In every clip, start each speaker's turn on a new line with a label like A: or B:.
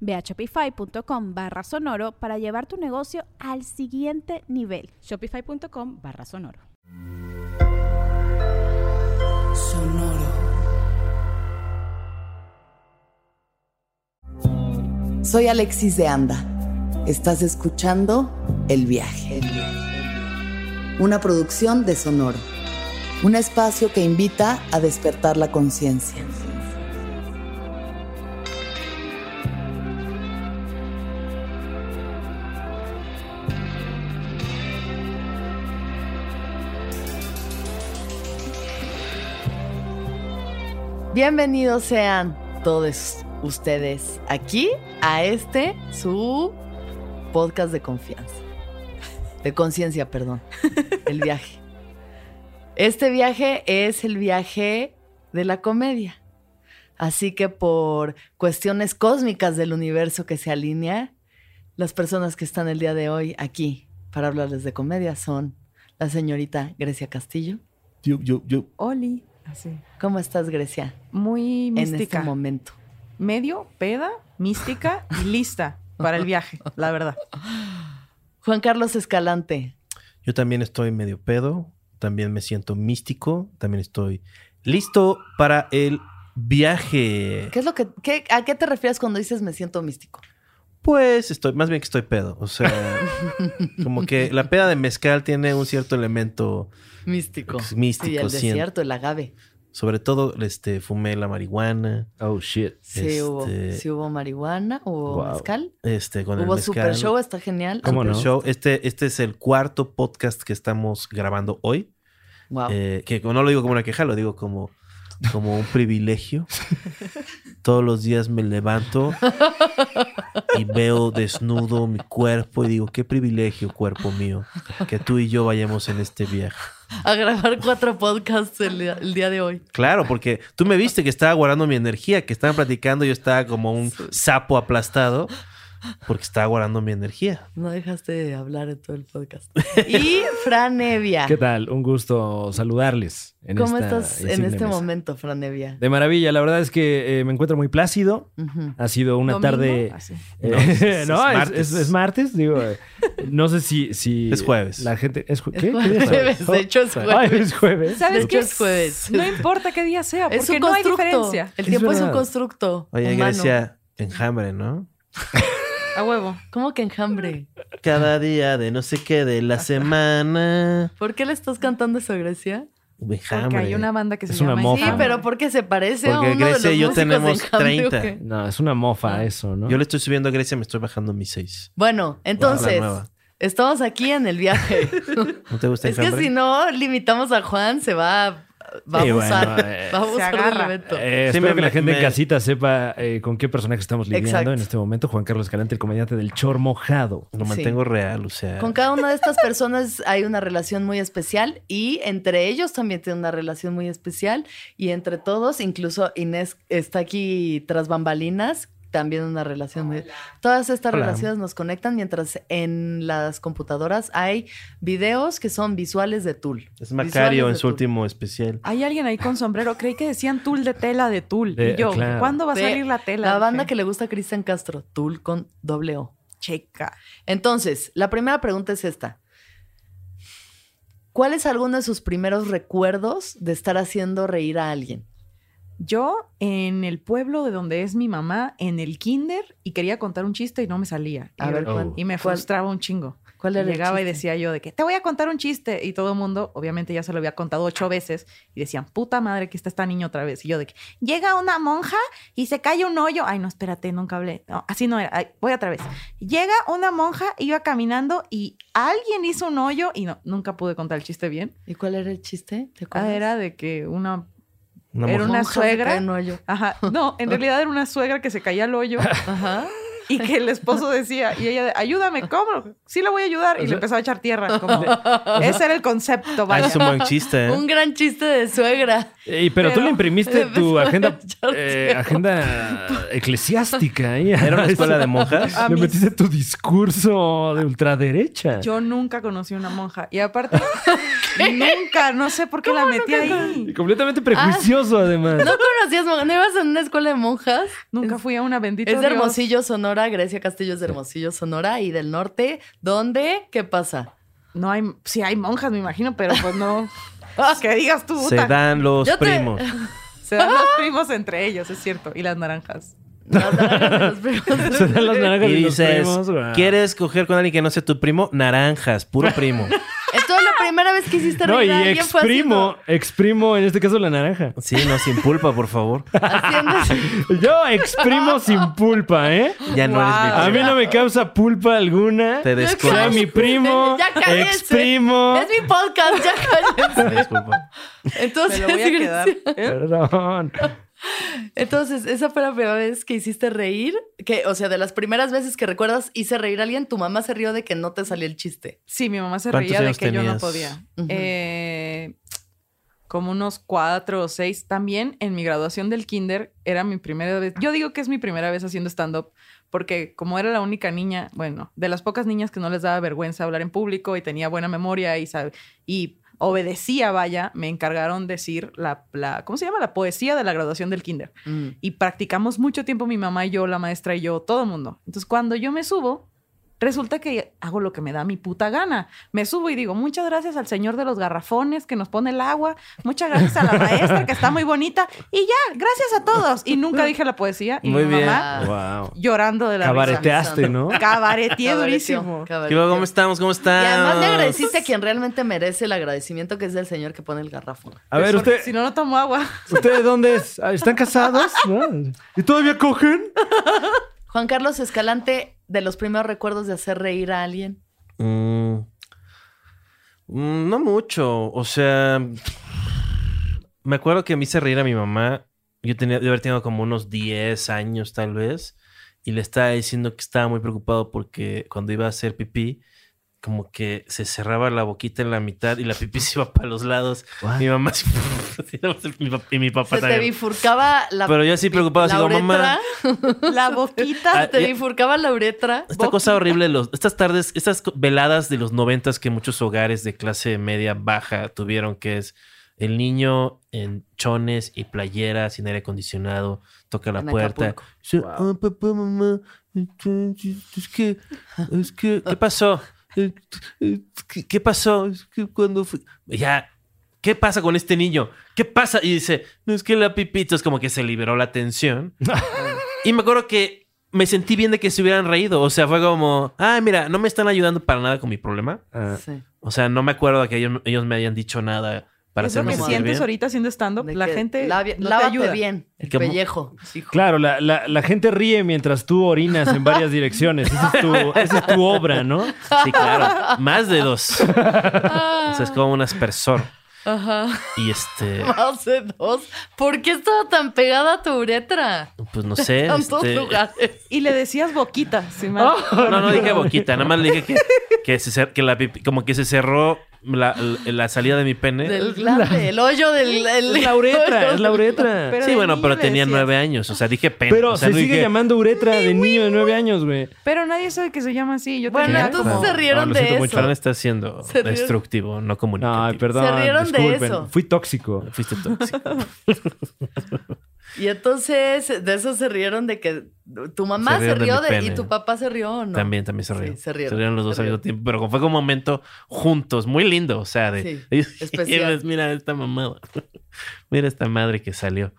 A: Ve a shopify.com barra sonoro para llevar tu negocio al siguiente nivel.
B: Shopify.com barra sonoro.
C: Soy Alexis de Anda. Estás escuchando El Viaje. Una producción de Sonoro. Un espacio que invita a despertar la conciencia. Bienvenidos sean todos ustedes aquí a este su podcast de confianza. De conciencia, perdón. El viaje. Este viaje es el viaje de la comedia. Así que por cuestiones cósmicas del universo que se alinea, las personas que están el día de hoy aquí para hablarles de comedia son la señorita Grecia Castillo.
D: Yo, yo, yo.
E: Oli. Así.
C: ¿Cómo estás, Grecia?
E: Muy mística.
C: En este momento.
E: Medio, peda, mística y lista para el viaje, la verdad.
C: Juan Carlos Escalante.
D: Yo también estoy medio pedo, también me siento místico, también estoy listo para el viaje.
C: ¿Qué es lo que, qué- a qué te refieres cuando dices me siento místico?
D: Pues estoy, más bien que estoy pedo. O sea, como que la peda de mezcal tiene un cierto elemento,
C: Místico.
D: Es místico,
C: Sí, el
D: siento.
C: desierto, el agave.
D: Sobre todo, este, fumé la marihuana.
F: Oh shit.
C: Sí, hubo,
D: Este-
C: sí hubo marihuana, hubo
F: Wow.
C: mezcal.
D: Este, con
C: Hubo
D: el mezcal.
C: super show, está genial.
F: ¿Cómo
D: Super
F: no?
D: show. Este, este es el cuarto podcast que estamos grabando hoy.
C: Wow.
D: Eh, que no lo digo como una queja, lo digo como, como un privilegio. Todos los días me levanto y veo desnudo mi cuerpo y digo, qué privilegio, cuerpo mío, que tú y yo vayamos en este viaje.
C: A grabar cuatro podcasts el, día- el día de hoy.
D: Claro, porque tú me viste que estaba guardando mi energía, que estaban platicando, yo estaba como un sapo aplastado, porque estaba guardando mi energía.
C: No dejaste de hablar en todo el podcast. Y Fran Evia.
F: ¿Qué tal? Un gusto saludarles. En
C: ¿Cómo
F: esta
C: estás en este
F: mesa.
C: momento, Fran Evia?
F: De maravilla. La verdad es que eh, me encuentro muy plácido. Ha sido una
E: Domingo,
F: tarde.
E: así.
F: eh,
D: No, es- es
F: no, es,
D: martes.
F: es- es martes. Digo, eh, no sé si, si.
D: Es jueves.
F: La gente. ¿Es ¿qué? ¿Qué día es
C: jueves, de hecho es
F: Ay,
C: jueves.
F: es jueves.
E: ¿Sabes qué?
C: es jueves.
E: No importa qué día sea,
C: Es
E: porque
C: un
E: no hay
C: constructo.
E: diferencia.
C: El tiempo es un constructo.
D: Oye,
C: humano.
D: Grecia, enjambre, ¿no?
E: A huevo.
C: ¿Cómo que enjambre?
D: Cada día de no sé qué de la semana.
C: ¿Por qué le estás cantando eso, Grecia?
E: Porque
D: Enjambre.
E: hay una banda que se
F: Es una
E: llama
F: mofa.
C: Sí, pero ¿por qué se parece a
D: Porque
C: uno de
D: Grecia
C: los
D: y yo
C: de
D: tenemos
C: Enjambre,
D: 30.
C: ¿o qué?
F: No, es una mofa eso, ¿no?
D: Yo le estoy subiendo a Grecia, me estoy bajando mis seis.
C: Bueno,
D: La
C: entonces, estamos aquí en el viaje.
D: ¿No te gusta
C: es que si no limitamos a Juan, se va, va a
F: Sí, eh,
C: va a evento.
F: Eh,
D: Sí,
F: espero
D: me-
F: que la gente
D: me-
F: en casita sepa eh, con qué personaje estamos lidiando
C: Exacto.
F: en este momento. Juan Carlos Escalante, el comediante del Chor Mojado.
D: Lo
C: Sí.
D: mantengo real, o sea.
C: Con cada una de estas personas hay una relación muy especial y entre ellos también tiene una relación muy especial y entre todos, incluso Inés está aquí tras bambalinas, también una relación. Todas estas
D: Hola.
C: relaciones nos conectan mientras en las computadoras hay videos que son visuales de Tool.
D: Es Macario en su
C: Tool.
D: último especial.
E: Hay alguien ahí con sombrero. Creí que decían tul de tela de tul.
F: De-
E: y yo,
F: claro.
E: ¿cuándo va a
C: De
E: salir la tela?
C: La banda que le gusta a Cristian Castro, Tool con doble O.
E: Checa.
C: Entonces, la primera pregunta es esta. ¿Cuál es alguno de sus primeros recuerdos de estar haciendo reír a alguien?
E: Yo en el pueblo de donde es mi mamá, en el kinder, y quería contar un chiste y no me salía.
C: A
E: y,
C: ver,
F: Oh.
E: Y me frustraba un chingo.
C: ¿Cuál era el
E: Llegaba y decía yo de que te voy a contar un chiste. Y todo el mundo, obviamente ya se lo había contado ocho veces. Y decían, puta madre, que está esta niña otra vez. Y yo de que llega una monja y se cae un hoyo. Ay, no, espérate, nunca hablé. No, así no era. Ay, voy otra vez. Llega una monja, iba caminando y alguien hizo un hoyo. Y no, nunca pude contar el chiste bien.
C: ¿Y cuál era el chiste? ¿Te
E: Ah,
C: acuerdas?
E: era de que una...
D: Una
E: Era una suegra.
C: en hoyo.
E: Ajá, no, en realidad era una suegra que se caía al hoyo
C: Ajá.
E: Y que el esposo decía, y ella, de, ayúdame, ¿cómo? Sí le voy a ayudar. Y le empezó a echar tierra. Como, ese era el concepto,
D: Ah,
E: vaya.
D: es un buen chiste, ¿eh?
C: Un gran chiste de suegra.
F: Ey, pero, tú le imprimiste tu
C: a
F: agenda, eh, agenda eclesiástica. ahí.
D: ¿Era una escuela de monjas?
E: A
F: Le
E: mis-
F: metiste tu discurso de ultraderecha.
E: Yo nunca conocí una monja. Y aparte, nunca, no sé por qué la metí
F: Y
E: ahí.
F: completamente prejuicioso, además.
C: ¿No conocías, mon- no ibas en una escuela de monjas?
E: Nunca fui a una bendita.
C: Es de Hermosillo, Sonora. Grecia Castillo es de Hermosillo, Sonora. Y del norte, ¿dónde? ¿Qué pasa?
E: No hay, sí hay monjas, me imagino, pero pues no. que digas tú,
D: Se
E: puta.
D: dan los
C: Yo te-
D: primos.
E: Se dan los primos entre ellos, es cierto. Y las naranjas.
C: Las naranjas de los primos.
F: Se dan las naranjas
D: Y
F: y los
D: dices,
F: primos, güey.
D: ¿quieres coger con alguien que no sea tu primo? Naranjas, puro primo.
C: Entonces, la primera vez que hiciste
F: No, y exprimo, exprimo en este caso la naranja.
D: Sí, no, sin pulpa, por favor.
F: Yo exprimo sin pulpa, ¿eh?
D: Ya no eres mi
E: Wow.
F: A mí
D: primo.
F: no me causa pulpa alguna.
D: Te
F: Sea
D: desconozco.
F: mi primo,
C: Ya cállense.
F: exprimo.
C: Es mi podcast, ya cállense.
D: Disculpa.
C: Entonces,
E: Me lo voy a quedar.
F: Perdón.
C: Entonces, esa fue la primera vez que hiciste reír. Que, o sea, de las primeras veces que recuerdas hice reír a alguien, tu mamá se rió de que no te salió el chiste.
E: Sí, mi mamá se
D: ¿Cuántos
E: reía de que yo no podía. Eh, como unos cuatro o seis. También en mi graduación del kinder era mi primera vez. Yo digo que es mi primera vez haciendo stand-up porque como era la única niña, bueno, de las pocas niñas que no les daba vergüenza hablar en público y tenía buena memoria y, y obedecía, vaya, me encargaron decir la, la, ¿cómo se llama? La poesía de la graduación del kinder.
C: Mm.
E: Y practicamos mucho tiempo mi mamá y yo, la maestra y yo, todo el mundo. Entonces, cuando yo me subo, resulta que hago lo que me da mi puta gana. Me subo y digo, muchas gracias al señor de los garrafones que nos pone el agua, muchas gracias a la maestra que está muy bonita y ya, gracias a todos. Y nunca dije la poesía y
D: Muy
E: mi
D: bien.
E: mamá
F: Wow.
E: llorando de la risa.
F: Cabareteaste, ¿no?
E: Cabareteé durísimo.
D: ¿Qué
C: cabareteó.
D: hubo? ¿Cómo estamos? ¿Cómo estás?
C: Y además le agradeciste a quien realmente merece el agradecimiento, que es el señor que pone el garrafón.
F: A ver, usted,
E: Si no, no tomo agua.
F: ¿ustedes dónde es? Ah, ¿Están casados? ¿No? ¿Y todavía cogen?
C: Juan Carlos Escalante, de los primeros recuerdos de hacer reír a alguien.
D: Mm, mm, no mucho. O sea, me acuerdo que me hice reír a mi mamá. Yo tenía de haber tenido como unos 10 años tal vez. Y le estaba diciendo que estaba muy preocupado porque cuando iba a hacer pipí, como que se cerraba la boquita en la mitad y la pipí se iba para los lados. Mi mamá sí- mi pap- y mi papá
C: Se te bifurcaba la
D: Pero yo así preocupado, así como, mamá.
E: La boquita.
D: Ah,
C: te bifurcaba la uretra.
D: Esta cosa horrible, los, estas tardes, estas veladas de los noventas que muchos hogares de clase media baja tuvieron, que es el niño en chones y playera sin aire acondicionado, toca la
C: En
D: puerta.
C: Acapulco.
D: Dice, "Ah, papá, mamá, es que, es que, ¿qué pasó? ¿Qué, pasó? Es que cuando fui... Ya, ¿qué pasa con este niño? ¿Qué pasa? Y dice, no es que la pipita es como que se liberó la tensión. y me acuerdo que me sentí bien de que se hubieran reído. O sea, fue como, ah, mira, no me están ayudando para nada con mi problema.
F: Ah,
C: Sí.
D: O sea, no me acuerdo de que ellos, ellos me hayan dicho nada para
E: es lo
D: hacerme sentir
E: sientes
D: bien.
E: ahorita haciendo stand-up. La gente
C: lavi-
E: no te ayuda.
C: bien el pellejo. hijo.
F: Claro, la, la- la gente ríe mientras tú orinas en varias direcciones. Esa es tu, esa es tu obra, ¿no?
D: Sí, claro. Más de dos. O sea, es como un aspersor.
C: Ajá.
D: Y este,
C: Más de dos. ¿Por qué estaba tan pegada a tu uretra?
D: pues no sé.
C: Tantos
D: este-
C: lugares.
E: Y le decías boquita. ¿sí, me-
D: No, no dije boquita, nada más le dije que, que, se cer- que la pipi- como que se cerró la, la salida de mi pene.
C: Del glande, el hoyo del. el-
F: Es la uretra, es la uretra.
E: Pero
D: sí,
E: de
D: bueno, pero tenía
E: decías.
D: nueve años. O sea, dije pene.
F: Pero
D: o sea,
F: se
D: no
F: sigue
D: dije-
F: llamando uretra de niño de nueve años, güey.
E: Pero nadie sabe que se llama así. Yo
C: Bueno, entonces
E: como-
C: se rieron
F: lo
C: de
F: siento
C: eso.
D: Fran está siendo
C: Se rieron.
D: destructivo, no comunicativo.
F: No, perdón.
C: Se rieron de
F: disculpen.
C: eso.
F: Fui tóxico.
D: Fuiste tóxico.
C: Y entonces, de eso se rieron de que tu mamá
D: Se
C: se,
D: de
C: rió de, y tu papá se rió o no.
D: También, también se
C: Sí,
D: rieron.
C: se rieron,
D: los dos
C: se
D: al mismo tiempo. Pero fue como un momento juntos, muy lindo. O sea, de.
C: Sí, especial.
D: Mira esta mamada. Mira esta madre que salió.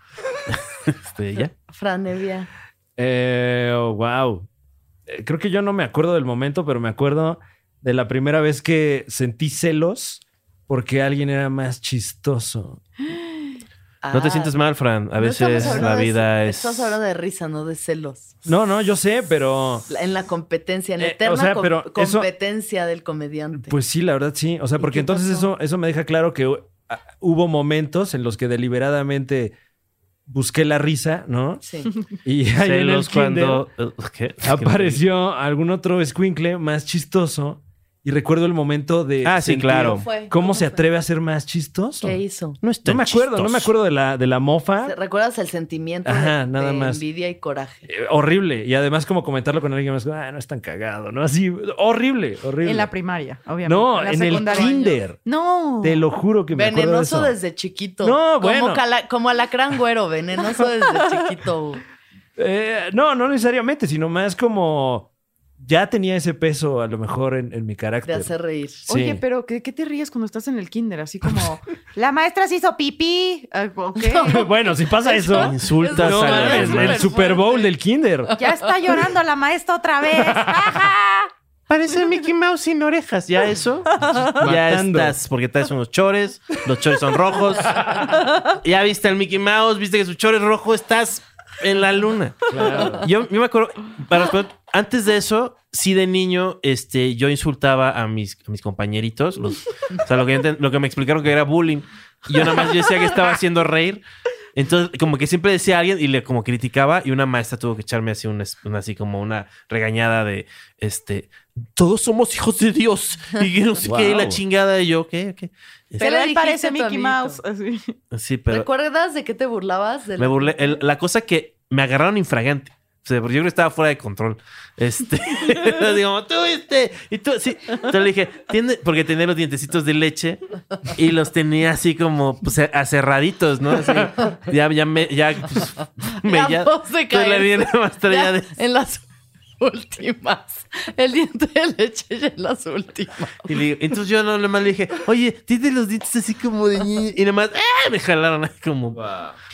D: este, ya.
C: Fran Evia.
F: Eh, oh, wow. Eh, Creo que yo no me acuerdo del momento, pero me acuerdo de la primera vez que sentí celos porque alguien era más chistoso.
D: No te
C: Ah,
D: sientes mal, Fran. A veces la
C: de-
D: vida es.
C: Estamos hablando de risa, no de celos.
F: No, no, yo sé, pero
C: En la competencia, en la
F: Eh,
C: eterna
F: o sea,
C: com-
F: pero eso-
C: competencia del comediante.
F: pues sí, la verdad sí. O sea,
C: ¿Y
F: porque entonces
C: pasó?
F: eso, eso me deja claro que hu- ah, hubo momentos en los que deliberadamente busqué la risa, ¿no?
C: Sí.
F: Y ahí en el
D: Celos cuando. eh, ¿Qué?
F: apareció algún otro escuincle más chistoso y recuerdo el momento de
D: Ah, sí,
F: sentir
D: claro.
C: ¿Cómo fue?
F: ¿Cómo
C: ¿Cómo
F: se
C: fue?
F: atreve a ser más chistoso?
C: ¿Qué hizo?
D: No,
F: No me acuerdo, no me
D: chistoso.
F: acuerdo de la, de la mofa.
C: ¿Recuerdas el sentimiento
F: Ajá,
C: de,
F: nada
C: de
F: más.
C: envidia y coraje?
F: Eh, horrible. Y además como comentarlo con alguien más, ah, no es tan cagado, ¿no? Así, horrible, horrible.
E: En la primaria, obviamente.
F: no,
E: la
F: en el
E: secundaria.
F: kinder.
E: No.
F: Te lo juro que me acuerdo de
C: Venenoso
F: eso.
C: desde chiquito.
F: No, bueno.
C: Como, cala- como alacrán güero, venenoso desde chiquito.
F: Eh, no, no necesariamente, sino más como ya tenía ese peso a lo mejor en, en mi
C: De
F: carácter.
C: hacer reír.
F: Sí.
E: Oye, pero ¿de qué te ríes cuando estás en el kinder? Así como, la maestra se hizo pipí. Ah,
F: bueno, si pasa eso,
D: Insultas
F: no
D: a
F: el Super Bowl del kinder.
E: Ya está llorando la maestra otra vez. ¡Ajá!
D: Parece Mickey Mouse sin orejas. ¿Ya eso? ya estás, porque traes unos chores. Los chores son rojos. ya viste al Mickey Mouse, viste que su chore es rojo. Estás en la luna. Yo, yo me acuerdo, para antes de eso, sí de niño, este, yo insultaba a mis, a mis compañeritos. los- o sea, lo que, yo enten- lo que me explicaron que era bullying. Y yo nada más yo decía que estaba haciendo reír. Entonces, como que siempre decía a alguien y le como criticaba y una maestra tuvo que echarme así una, una- así como una regañada de este todos somos hijos de Dios y no sé qué la chingada y yo, ¿qué? ¿Qué?
C: Pero
E: Pero él
C: dijiste
E: parece
C: a
E: Mickey. Mouse. Así.
D: Sí, pero
C: ¿Recuerdas de qué te burlabas? De
D: me
C: la-
D: burlé. El- la cosa que me agarraron infragante. O sea, porque yo creo que estaba fuera de control. Este, digo, tú, este, y tú, sí. Entonces le dije, tiene, porque tenía los dientecitos de leche y los tenía así como pues, aserraditos, ¿no? Así, ya, ya me, ya, pues, me, ya. entonces le más
C: Ya,
D: ya de,
C: En las últimas. El diente de leche ya en las últimas.
D: y le digo- entonces yo no, nada más le dije, oye, tiene los dientes así como de niño. Y nada más, ¡ah! me jalaron ahí como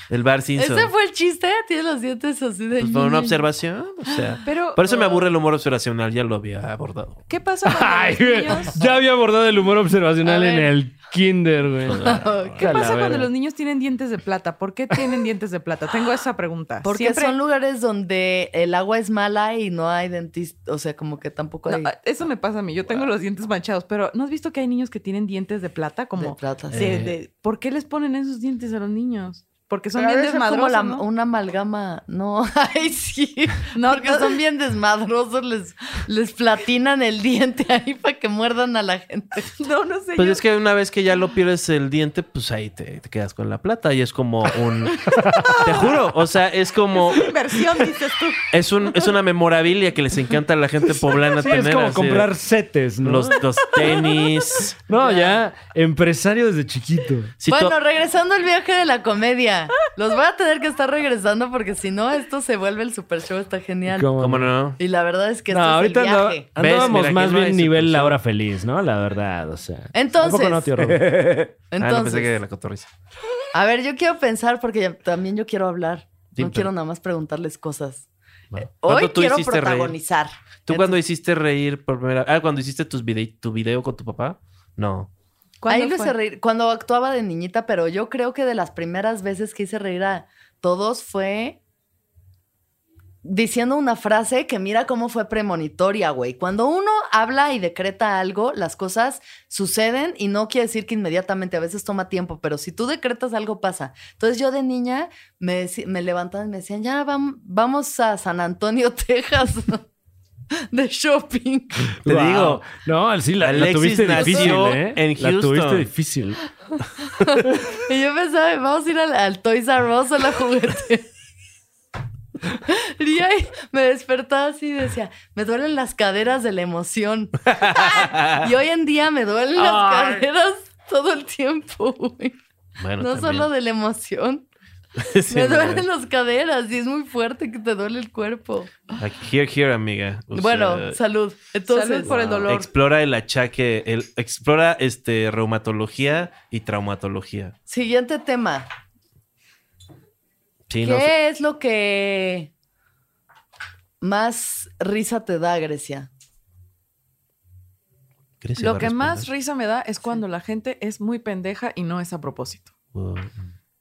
D: el Bar Simpson.
C: Ese fue el chiste. Tiene los dientes así de
D: Pues fue una observación, o sea.
E: Pero,
D: Por eso me aburre el humor observacional, ya lo había abordado.
E: ¿qué pasa cuando
F: Ay,
E: los niños...
F: ya había abordado el humor observacional en el kinder, güey.
E: ¿Qué pasa cuando los niños tienen dientes de plata? ¿Por qué tienen dientes de plata? Tengo esa pregunta.
C: Porque
E: Siempre-
C: son lugares donde el agua es mala y no hay dentista. O sea, como que tampoco
E: No,
C: hay.
E: eso me pasa a mí. Yo tengo los dientes manchados, pero ¿no has visto que hay niños que tienen dientes de plata? Como
C: De plata, sí.
E: de- de- ¿Por qué les ponen esos dientes a los niños? Porque son
C: Pero
E: bien
C: como
E: desmadrosos,
C: la-
E: ¿no?
C: una amalgama. No, ay, sí.
E: No,
C: porque
E: no.
C: son bien desmadrosos. Les, les platinan el diente ahí para que muerdan a la gente.
E: No, no sé.
D: Pues
E: yo-
D: es que una vez que ya lo pierdes el diente, pues ahí te, te quedas con la plata y es como un... te juro, o sea, es como...
E: Inversión, dices tú.
D: Es, un, es una memorabilia que les encanta a la gente poblana
F: Sí,
D: tener.
F: es como
D: así,
F: comprar setes, ¿no?
D: los, los tenis.
F: No, ya empresario desde chiquito.
C: Bueno, regresando al viaje de la comedia. Los voy a tener que estar regresando porque si no, esto se vuelve el super show. Está genial.
F: ¿Cómo,
D: ¿Cómo no?
C: Y la verdad es que
F: No,
C: esto
F: ahorita
C: es el viaje.
F: andábamos
D: ¿Ves? Mira,
F: más
D: no
F: bien nivel la hora feliz, ¿no? La verdad, o sea.
C: Entonces-
F: ¿A poco no, tío Rob?
D: Ah, no
C: Entonces,
D: pensé que era la cotorriza.
C: a ver, yo quiero pensar porque también yo quiero hablar.
D: Sí,
C: no
D: pero-
C: quiero nada más preguntarles cosas.
D: Bueno.
C: Hoy
D: ¿Cuándo tú
C: quiero
D: hiciste reír?
C: protagonizar.
D: ¿Tú cuando hiciste reír por primera Ah, cuando hiciste tus vide- tu video con tu papá? No.
E: ¿Cuándo
C: Ahí lo hice reír cuando actuaba de niñita, pero yo creo que de las primeras veces que hice reír a todos fue diciendo una frase que mira cómo fue premonitoria, güey. Cuando uno habla y decreta algo, las cosas suceden y no quiere decir que inmediatamente, a veces toma tiempo, pero si tú decretas algo pasa. Entonces yo de niña me, me levantaban y me decían, ya vam- vamos a San Antonio, Texas. De shopping.
D: Te
F: Wow.
D: digo,
F: No, sí, la, la tuviste difícil, ¿eh?
D: en
F: La tuviste difícil.
C: Y yo pensaba, vamos a ir al, al Toys R Us a la juguete. Y ahí me despertaba así y decía, me duelen las caderas de la emoción. y hoy en día me duelen las
F: Ay.
C: caderas todo el tiempo, güey.
D: bueno,
C: No
D: también.
C: solo de la emoción.
D: Sí,
C: me duelen las caderas y es muy fuerte que te duele el cuerpo.
D: Aquí, Here, here, amiga. O
C: bueno,
D: sea,
C: salud. Entonces,
E: Salud por el dolor.
D: Explora el achaque, el, explora este reumatología y traumatología.
C: siguiente tema.
D: Sí,
C: ¿Qué
D: no sé.
C: es lo que más risa te da, Grecia?
D: ¿Crees
E: Lo que más risa me da es cuando la gente es muy pendeja y no es a propósito.
D: Wow.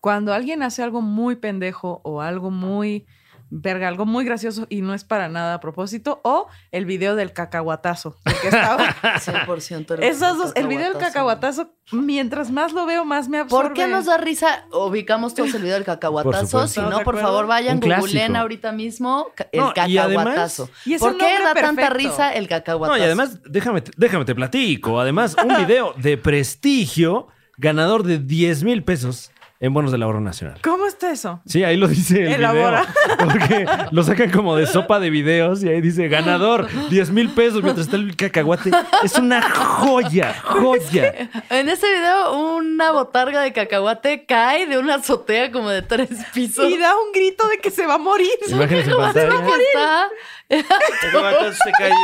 E: Cuando alguien hace algo muy pendejo o algo muy verga, algo muy gracioso y no es para nada a propósito, o el video del cacahuatazo. el que estaba-
C: 100% el
E: Esos dos, el video del
C: cacahuatazo.
E: mientras más lo veo, más me absorbe.
C: ¿Por qué nos da risa? Ubicamos todos el video del cacahuatazo. Si
E: ¿Estás
C: no, por favor, vayan, googleen ahorita mismo el
F: No, además-
C: cacahuatazo.
E: Y es
C: ¿Por qué da tanta risa el
F: No,
C: cacahuatazo?
F: y además, déjame, déjame te platico. Además, un video de prestigio, ganador de 10 mil pesos en bonos del ahorro nacional.
E: ¿Cómo está eso?
F: Sí, ahí lo dice el
E: Elabora.
F: video. Porque lo sacan como de sopa de videos y ahí dice ganador, 10 mil pesos mientras está el cacahuate. Es una joya, joya.
C: En ese video, una botarga de cacahuate cae de una azotea como de tres pisos.
E: Y da un grito de que se va a morir.
F: Imágenes en pantalla.
C: Está-
D: El se cayó.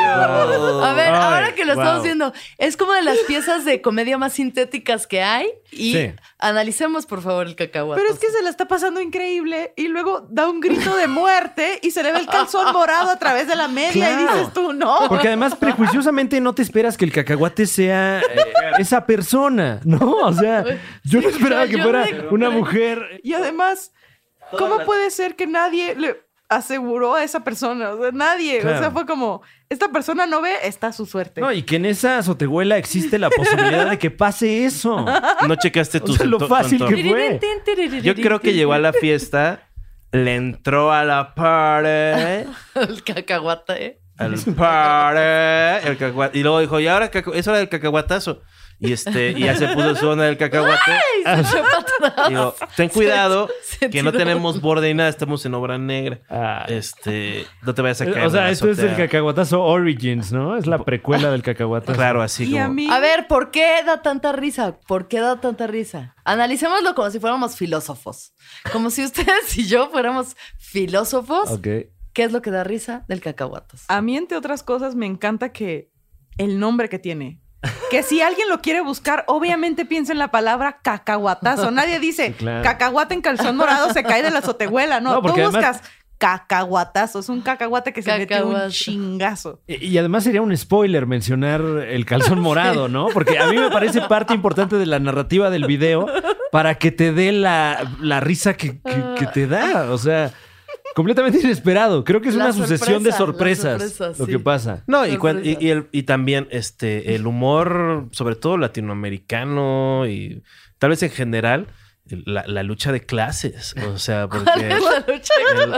C: A ver,
F: Ay,
C: ahora que lo estamos viendo, es como de las piezas de comedia más sintéticas que hay. Y
F: Sí.
C: analicemos, por favor, el cacahuate.
E: Pero es que se la está pasando increíble y luego da un grito de muerte y se le ve el calzón morado a través de la media y dices tú, no.
F: Porque además, prejuiciosamente no te esperas que el cacahuate sea eh, esa persona, ¿no? O sea, yo no esperaba que fuera una mujer.
E: Y además, ¿cómo puede ser que nadie le aseguró a esa persona? O sea, nadie. O sea, fue como, esta persona no ve, está su suerte.
F: No, y que en esa azotehuela existe la posibilidad de que pase eso.
D: No checaste
F: O
D: tu
F: sea, lo fácil que fue.
D: Yo creo que llegó a la fiesta, le entró a la party,
C: el cacahuate.
D: al party, el cacahuate, y luego dijo, y ahora es hora del cacahuatazo. Y este, y ya se puso su onda del cacahuate.
C: Se atrás.
D: Digo, ten cuidado,
C: se
D: que no tenemos borde y nada, estamos en obra negra.
F: Ah.
D: Este, no te vayas a caer.
F: O sea, esto es el cacahuatazo Origins, ¿no? Es la precuela del cacahuatazo.
D: Claro, así
E: y
D: como.
E: a mí...
C: A ver, ¿por qué da tanta risa? ¿Por qué da tanta risa? Analicémoslo como si fuéramos filósofos. Como si ustedes y yo fuéramos filósofos.
F: Ok.
C: ¿Qué es lo que da risa del cacahuatas?
E: A mí, entre otras cosas, me encanta que el nombre que tiene. Que si alguien lo quiere buscar, obviamente piensa en la palabra cacahuatazo. Nadie dice
F: Sí, claro.
E: cacahuate en calzón morado se cae de la azotehuela. No,
F: No,
E: tú
F: además-
E: buscas cacahuatazo. Es un cacahuate que se metió un chingazo.
F: Y y además sería un spoiler mencionar el calzón morado, ¿no? Porque a mí me parece parte importante de la narrativa del video para que te dé la, la risa que, que- que te da. O sea, completamente inesperado. Creo que es
C: La
F: una sucesión de sorpresas
C: sorpresa,
F: lo
C: sí.
F: que pasa.
D: No, y, cuan- y, y el- y también este, el humor, sobre todo latinoamericano y tal vez en general, la, la lucha de clases. O sea, porque
C: Es la lucha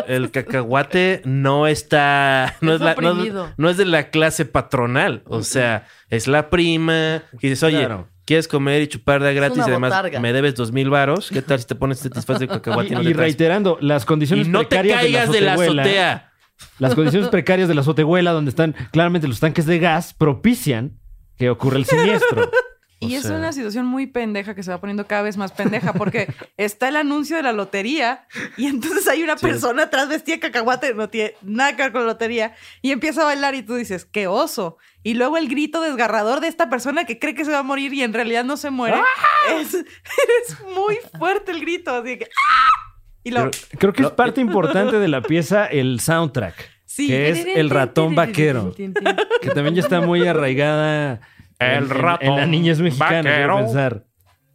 C: de
D: el, el cacahuate no está. No
C: Es
D: es, la- no,
C: oprimido.
D: no es de la clase patronal. O sea, es la prima. Que dices, oye,
F: Claro.
D: ¿Quieres comer y chupar de gratis? Y además,
C: botarga.
D: me debes dos mil varos. ¿Qué tal si te pones satisfaz del cacahuate y, no
F: Y,
D: te
F: y reiterando, las
D: Y
F: condiciones
D: no te
F: precarias
D: caigas de la
F: azotehuela-
D: azotea.
F: Las condiciones precarias de la azotehuela, donde están claramente los tanques de gas, propician que ocurra el siniestro.
E: Y
D: O
E: es
D: sea-
E: una situación muy pendeja que se va poniendo cada vez más pendeja porque está el anuncio de la lotería y entonces hay una persona atrás vestida de cacahuate, no tiene nada que ver con la lotería, y empieza a bailar y tú dices, ¡qué oso! Y luego el grito desgarrador de esta persona que cree que se va a morir y en realidad no se muere. Es, es muy fuerte el grito, así que... ¡ah! Y lo,
F: Pero creo que es parte importante de la pieza el soundtrack,
E: Sí.
F: que es el ratón vaquero, que también ya está muy arraigada
D: El
F: en-
D: ratón
F: en la niñez mexicana, quiero
D: vaquero.
F: pensar.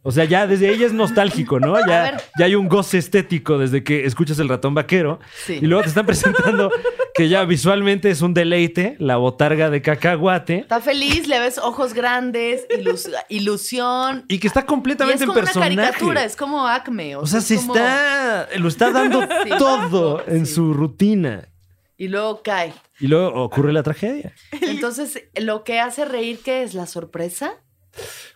F: O sea, ya desde ella es nostálgico, ¿no? Ya, ya hay un goce estético desde que escuchas el ratón vaquero.
C: Sí.
F: Y luego te están presentando que ya visualmente es un deleite, la botarga de cacahuate.
C: Está feliz, le ves ojos grandes, ilus- ilusión.
F: Y que está
C: Y
F: completamente
C: es como
F: en
C: una caricatura, es como Acme. O,
F: O sea,
C: sea,
F: se
C: como-
F: está. Lo está dando
C: Sí.
F: todo en
C: Sí.
F: su rutina.
C: Y luego cae.
F: Y luego ocurre la tragedia.
C: Entonces, lo que hace reír, ¿qué es? ¿La sorpresa?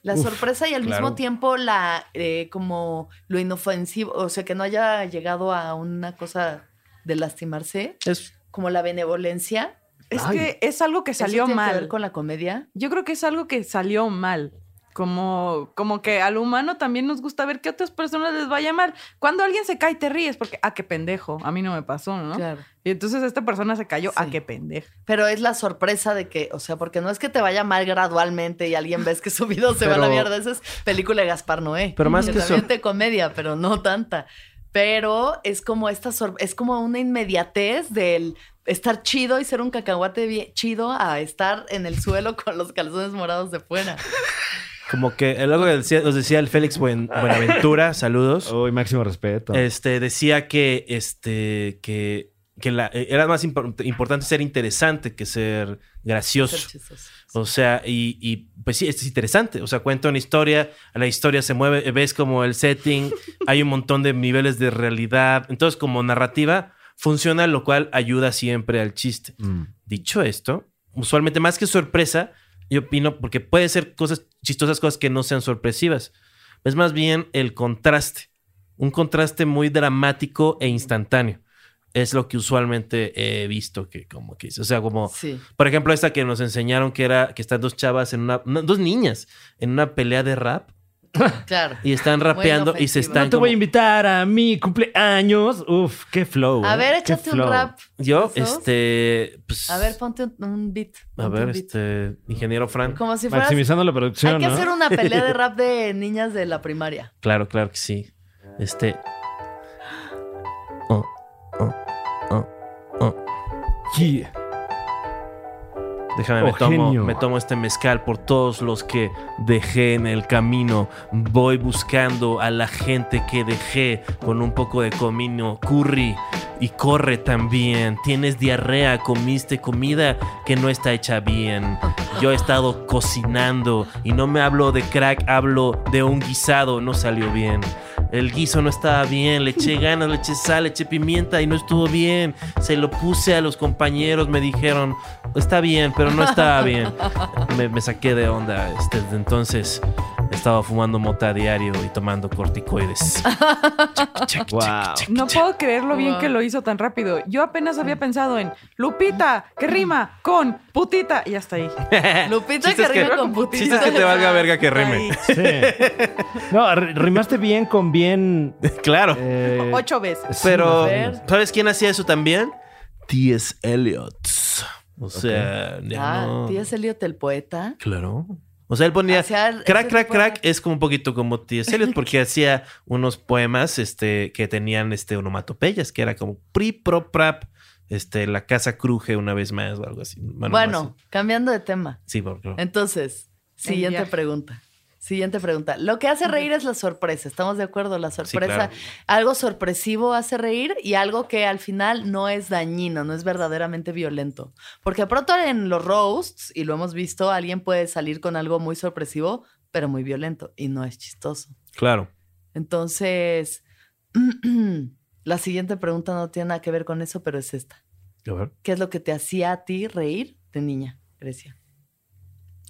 C: La
F: Uf,
C: sorpresa y al
D: claro.
C: mismo tiempo la eh, como lo inofensivo, o sea, que no haya llegado a una cosa de lastimarse,
D: Es
C: como la benevolencia.
E: es
F: Ay.
E: que es algo que
C: ¿Eso
E: salió
C: que
E: mal.
C: ver con la comedia?
E: Yo creo que es algo que salió mal. Como, como que al humano también nos gusta ver que a otras personas les vaya mal. Cuando alguien se cae, te ríes porque, ah, qué pendejo. A mí no me pasó, ¿no?
C: Claro.
E: Y entonces esta persona se cayó, ah,
C: Sí.
E: qué pendejo.
C: Pero es la sorpresa de que, o sea, porque no es que te vaya mal gradualmente y alguien ves que su vida se va a la mierda. Esa es película de Gaspar Noé.
D: Pero más que eso-
C: de comedia, pero no tanta. Pero es como esta sor- es como una inmediatez del estar chido y ser un cacahuate bien chido a estar en el suelo con los calzones morados de fuera.
D: Como que algo que decía, nos decía el Félix Buen- Buenaventura, saludos.
F: Uy, máximo respeto.
D: Este decía que este que, que la- era más impor- importante ser interesante que ser gracioso.
C: Ser chistoso.
D: O sea, y, y, pues sí, es interesante. O sea, cuenta una historia, la historia se mueve, ves como el setting, hay un montón de niveles de realidad. Entonces, como narrativa, funciona, lo cual ayuda siempre al chiste.
F: Mm.
D: Dicho esto, usualmente más que sorpresa, yo opino, porque puede ser cosas chistosas, cosas que no sean sorpresivas. Es más bien el contraste. Un contraste muy dramático e instantáneo. Es lo que usualmente he visto que como que, o sea, como
C: Sí.
D: por ejemplo, esta que nos enseñaron que era que están dos chavas en una, no, dos niñas en una pelea de rap
C: Claro.
D: y están rapeando y se están
F: No te voy a invitar a mi cumpleaños. Uf, qué flow.
C: A
F: ¿eh?
C: ver, échate un rap.
D: yo este pues
C: A ver, ponte un, un beat.
D: a ver
C: beat.
D: este ingeniero Fran.
C: Como si fueras...
F: Maximizando la producción,
C: Hay que
F: ¿no?
C: hacer una pelea de rap de niñas de la primaria.
D: Claro, claro que sí. Este Oh, oh, oh, oh.
F: Yeah.
D: Déjame, me
F: Oh,
D: tomo, me tomo este mezcal por todos los que dejé en el camino. Voy buscando a la gente que dejé con un poco de comino, curry y corre también. Tienes diarrea, comiste comida que no está hecha bien. Yo he estado cocinando y no me hablo de crack, hablo de un guisado, no salió bien. El guiso no estaba bien, le eché ganas, le eché sal, le eché pimienta y no estuvo bien. Se lo puse a los compañeros, me dijeron, está bien, pero no estaba bien. Me, me saqué de onda. Este, desde entonces estaba fumando mota a diario y tomando corticoides.
F: Wow.
E: No puedo creer lo bien
C: Wow.
E: que lo hizo tan rápido. Yo apenas había pensado en Lupita, que rima con putita, y hasta ahí.
C: Lupita
D: Chistes
C: que
D: que-
C: rima con putita.
D: Chistes que te valga verga que rime.
F: Sí. No, rimaste bien con bien.
D: claro.
F: eh,
E: Ocho veces.
D: Pero. ¿sabes quién hacía eso también? T.S. Eliot. O sea, ya
C: Ah,
D: no-
C: T.S. Eliot, el poeta.
D: Claro. O sea, él ponía
C: el-
D: crack, crack,
C: de-
D: crack. Es como un poquito como T.S. Eliot porque hacía unos poemas este, que tenían este, onomatopeyas, que era como pri, pro, prap. Este, la casa cruje una vez más o algo así. Bueno,
C: cambiando de tema.
D: Sí, por favor.
C: Entonces, siguiente pregunta. Siguiente pregunta. Lo que hace reír es la sorpresa. ¿Estamos de acuerdo? La sorpresa.
D: claro.
C: Algo sorpresivo hace reír y algo que al final no es dañino, no es verdaderamente violento. Porque de pronto en los roasts, y lo hemos visto, alguien puede salir con algo muy sorpresivo, pero muy violento y no es chistoso.
D: Claro.
C: Entonces, la siguiente pregunta no tiene nada que ver con eso, pero es esta.
D: A ver.
C: ¿Qué es lo que te hacía a ti reír de niña, Grecia?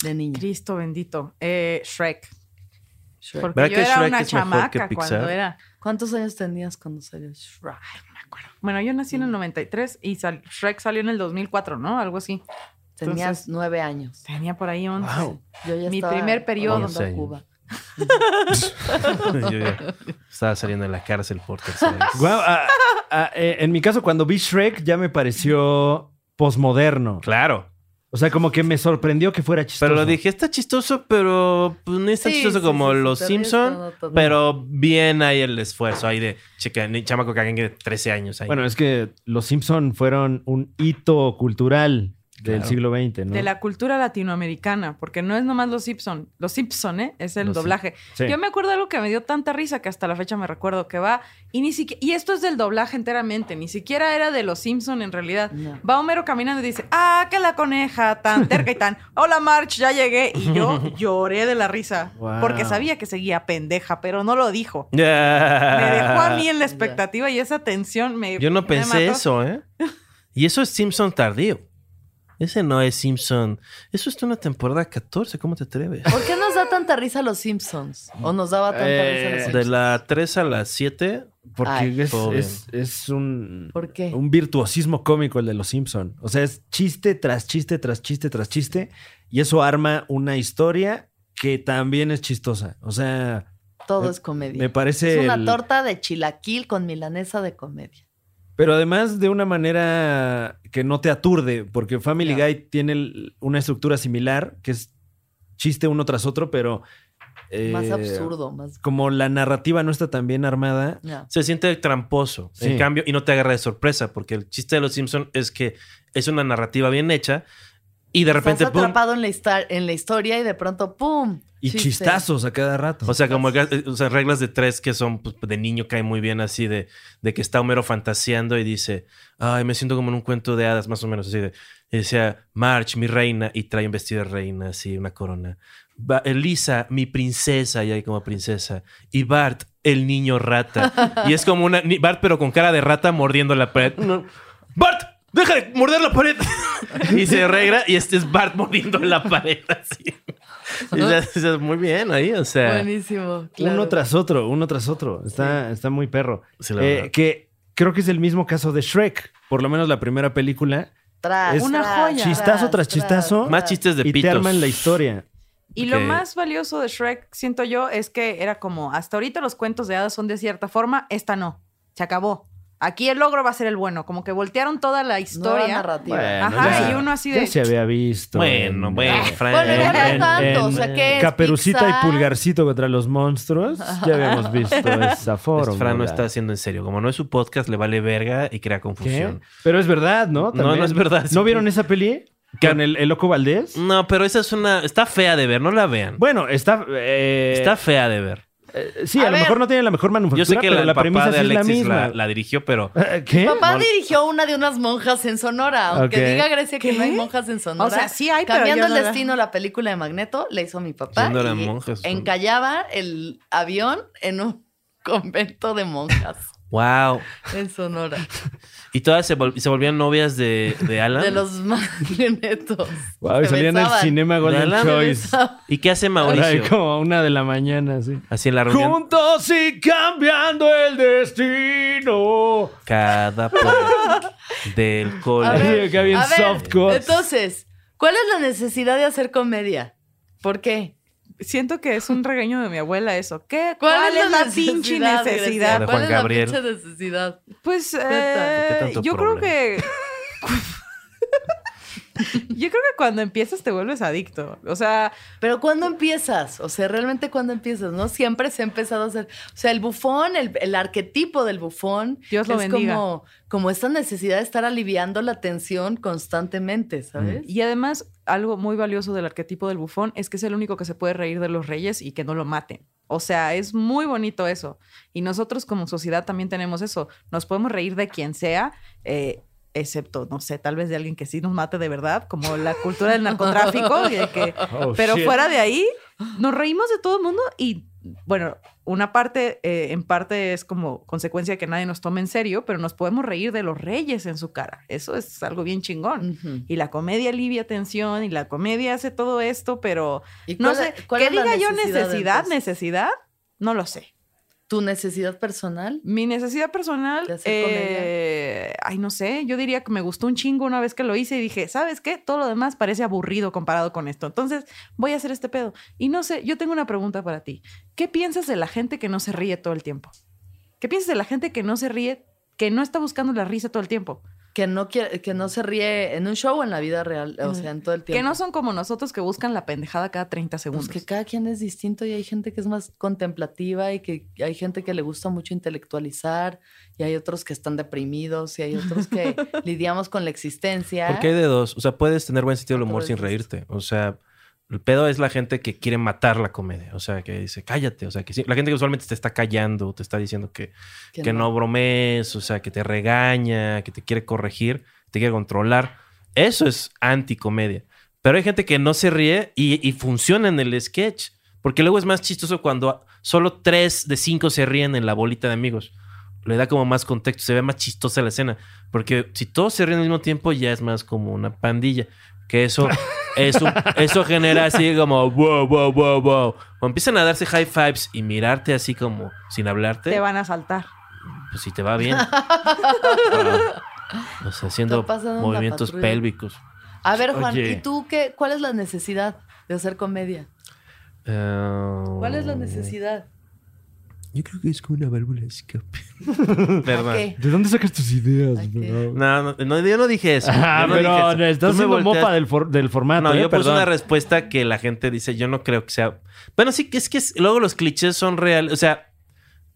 C: De niña.
E: Cristo bendito. Eh, Shrek.
C: Shrek.
E: Porque
D: ¿Verdad
E: yo era
D: Shrek
E: una chamaca cuando era.
C: ¿Cuántos años tenías cuando salió Shrek?
E: Ay, no me acuerdo. Bueno, yo nací en el 93 y sal- Shrek salió en el 2004, ¿no? Algo así.
C: Tenías
E: Entonces-
C: nueve años.
E: Tenía por ahí 11.
D: Wow.
C: Yo ya
E: Mi
C: estaba
E: primer periodo.
C: yendo a
D: 11 años.
C: Cuba.
D: Yo ya estaba saliendo de la cárcel por tercera vez.
F: Guau, ah, ah, eh, en mi caso, cuando vi Shrek, ya me pareció posmoderno.
D: Claro.
F: O sea, como que me sorprendió que fuera chistoso.
D: Pero lo dije, está chistoso, pero pues, no está
C: Sí,
D: chistoso
C: sí,
D: como
C: sí,
D: los Simpson.
C: todo, todo.
D: Pero bien hay el esfuerzo ahí de chica, ni- chamaco que de 13 años ahí.
F: Bueno, es que los Simpson fueron un hito cultural del
D: Claro.
F: siglo XX, ¿no?
E: De la cultura latinoamericana, porque no es nomás los Simpson. Los Simpson, ¿eh? Es el
F: Los
E: doblaje.
F: Sí.
E: Yo me acuerdo de algo que me dio tanta risa que hasta la fecha me recuerdo que va y ni siquiera y esto es del doblaje enteramente, ni siquiera era de los Simpson en realidad.
C: No.
E: Va Homero caminando y dice, "Ah, que la coneja tan terca y tan, hola March, ya llegué." Y yo lloré de la risa
F: Wow.
E: porque sabía que seguía pendeja, pero no lo dijo. Me dejó a mí en la expectativa y esa tensión me
D: Yo no
E: me
D: pensé
E: mató.
D: eso, ¿eh? Y eso es Simpson tardío. Ese no es Simpson. Eso es de una temporada 14. ¿Cómo te atreves?
C: ¿Por qué nos da tanta risa los Simpsons? ¿O nos daba tanta
F: Eh,
C: risa los
D: De
C: Simpsons?
D: la 3 a la 7.
F: Porque
C: Ay,
F: es,
D: todo
F: es- es un,
C: ¿Por qué?
F: un virtuosismo cómico el de los Simpson. O sea, es chiste tras chiste tras chiste tras chiste. Y eso arma una historia que también es chistosa. O sea,
C: Todo
F: me-
C: es comedia.
F: me parece...
C: es una
F: el-
C: torta de chilaquil con milanesa de comedia.
F: Pero además de una manera que no te aturde, porque Family. Guy tiene una estructura similar, que es chiste uno tras otro, pero
C: Más
F: eh,
C: absurdo, más...
F: Como la narrativa no está tan bien armada.
D: Se siente tramposo.
F: Sí.
D: En cambio, y no te agarra de sorpresa, porque el chiste de los Simpson es que es una narrativa bien hecha y de repente,
C: Estás
D: ¡pum!
C: atrapado en la, en la historia y de pronto, ¡pum!
F: Y
C: Chiste.
F: chistazos a cada rato.
D: O sea, como el ga- o sea, reglas de tres que son pues, de niño cae muy bien así de, de que está Homero fantaseando y dice, ay, me siento como en un cuento de hadas, más o menos así de. Y decía, March, mi reina, y trae un vestido de reina, así, una corona. Elisa, mi princesa, y ahí como princesa. Y Bart, el niño rata. y es como una. Bart, pero con cara de rata mordiendo la pared. No. ¡Bart! ¡Deja de morder la pared! y se arregla y este es Bart mordiendo la pared así. Y ya- ya- muy bien ahí, o sea.
C: Buenísimo. claro.
F: Uno tras otro, uno tras otro. Está, está muy perro.
D: Sí,
F: Eh, que creo que es el mismo caso de Shrek. Por lo menos la primera película.
C: Tras,
F: Es
E: una joya.
F: Chistazo tras chistazo.
D: Más chistes de
F: y te arman la historia.
E: Y lo más valioso de Shrek, siento yo, es que era como, hasta ahorita los cuentos de hadas son de cierta forma, esta no. Se acabó. Aquí el logro va a ser el bueno. Como que voltearon toda la
C: Nueva
E: historia.
C: narrativa.
F: Bueno,
E: Ajá,
F: ya-
E: y uno así
F: Ya
E: de...
F: se había visto.
D: Bueno,
F: en-
D: bueno, Fran.
C: Bueno, no
F: en-
C: tanto, o sea, es
F: Caperucita
C: Pixar.
F: y Pulgarcito contra los monstruos. Ya habíamos visto esa fórmula.
D: Fran no está haciendo en serio. Como no es su podcast, le vale verga y crea
F: ¿Qué?
D: confusión.
F: Pero es verdad, ¿no?
D: No, no es verdad.
F: ¿No vieron esa peli?
D: ¿Qué?
F: ¿Con el, el Loco Valdés?
D: No, pero esa es una. Está fea de ver, no la vean.
F: Bueno, está... eh,
D: Está fea de ver.
F: Eh, sí,
C: A
F: a, lo
C: ver.
F: mejor no tiene la mejor manufactura,
D: Yo sé que
F: pero
D: la,
F: la,
D: el papá
F: premisa
D: de
F: sí es la
D: Alexis
F: misma.
D: la, la dirigió, pero.
F: Eh, ¿Qué?
C: Papá
D: No-
C: dirigió una de unas monjas en Sonora. Aunque diga Grecia que
E: ¿Qué?
C: no hay monjas en Sonora.
E: O sea, sí hay, pero
C: Cambiando
E: yo
C: el
E: no
C: destino, la película de Magneto, la hizo mi papá.
D: ¿Quién no eran
C: y
D: monjas?
C: Encallaba el avión en un convento de monjas
D: ¡Wow!
C: en Sonora.
D: Y todas se, vol- se volvían novias de, de Alan.
C: De los magnetos.
F: Wow, y
C: Se
F: salía en el
C: besaban.
F: Cinema Golden
D: Alan.
F: Choice.
D: ¿Y qué hace
F: Ahora
D: Mauricio?
F: como una de la mañana, sí.
D: Así en la reunión.
F: Juntos y cambiando el destino.
D: Cada puerta del
C: A
D: cole.
F: Así
C: ver,
F: que
C: ver,
F: softcore.
C: entonces, ¿cuál es la necesidad de hacer comedia? ¿Por qué?
E: Siento que es un regaño de mi abuela eso. ¿Qué?
C: ¿Cuál,
E: ¿Cuál, es la, pinche necesidad?
D: De
C: ¿Cuál es la pinche necesidad?
E: Pues eh,
D: ¿Qué tanto
E: yo creo que... yo creo que cuando empiezas te vuelves adicto. O sea,
C: Pero ¿cuándo empiezas? O sea, realmente ¿cuándo empiezas? ¿No? Siempre se ha empezado a hacer... O sea, el bufón, el, el arquetipo del bufón...
E: Dios lo
C: es
E: bendiga.
C: Como, como esta necesidad de estar aliviando la tensión constantemente, ¿sabes?
E: y además algo muy valioso del arquetipo del bufón es que es el único que se puede reír de los reyes y que no lo maten. O sea, es muy bonito eso. Y nosotros como sociedad también tenemos eso. Nos podemos reír de quien sea, eh, excepto, no sé, tal vez de alguien que sí nos mate de verdad, como la cultura del narcotráfico. y de que,
F: Oh,
E: pero
F: shit.
E: fuera de ahí, nos reímos de todo el mundo y, bueno, una parte, eh, en parte es como consecuencia de que nadie nos tome en serio, pero nos podemos reír de los reyes en su cara. Eso es algo bien chingón. Y la comedia alivia tensión y la comedia hace todo esto, pero
C: ¿Y
E: no
C: cuál
E: sé,
C: la
E: diga yo
C: necesidad,
E: necesidad, no lo sé.
C: ¿Tu necesidad personal?
E: Mi necesidad personal,
C: ¿De hacer
E: eh, ay, no sé, yo diría que me gustó un chingo una vez que lo hice y dije, ¿sabes qué? Todo lo demás parece aburrido comparado con esto. Entonces, voy a hacer este pedo. Y no sé, yo tengo una pregunta para ti. ¿Qué piensas de la gente que no se ríe todo el tiempo? ¿Qué piensas de la gente que no se ríe, que no está buscando la risa todo el tiempo?
C: Que no, quiere, que no se ríe en un show o en la vida real, o sea, en todo el tiempo.
E: Que no son como nosotros que buscan la pendejada cada 30
C: Pues
E: segundos.
C: que cada quien es distinto y hay gente que es más contemplativa y que hay gente que le gusta mucho intelectualizar y hay otros que están deprimidos y hay otros que lidiamos con la existencia.
D: Porque hay de dos. O sea, puedes tener buen sentido del humor sin reírte. O sea, el pedo es la gente que quiere matar la comedia. O sea, que dice, cállate. O sea, que sí- la gente que usualmente te está callando, te está diciendo que, que, no. bromees, o sea, que te regaña, que te quiere corregir, te quiere controlar. Eso es anticomedia. Pero hay gente que no se ríe y, y funciona en el sketch. Porque luego es más chistoso cuando solo tres de cinco se ríen en la bolita de amigos. Le da como más contexto, se ve más chistosa la escena. Porque si todos se ríen al mismo tiempo, ya es más como una pandilla. Que eso, eso, eso genera así como wow, wow, wow, wow. Cuando empiezan a darse high fives y mirarte así como sin hablarte,
E: Te van a saltar.
D: pues si te va bien. o sea, haciendo movimientos pélvicos.
C: A ver, Juan,
F: Oye.
C: ¿y tú qué? ¿Cuál es la necesidad de hacer comedia?
D: Eh,
C: ¿Cuál es la necesidad?
D: Yo creo que es como una válvula de escape.
F: ¿De dónde sacas tus ideas? Bro?
D: No, no, no, yo no dije eso.
F: Ah,
D: Yo no
F: pero
D: dije eso.
F: no, estás
D: Tú me
F: haciendo
D: volteas-
F: mofa del, for- del formato.
D: No,
F: eh,
D: yo puse
F: perdón.
D: una respuesta que la gente dice, yo no creo que sea... Bueno, sí, que es que es- luego los clichés son reales. O sea,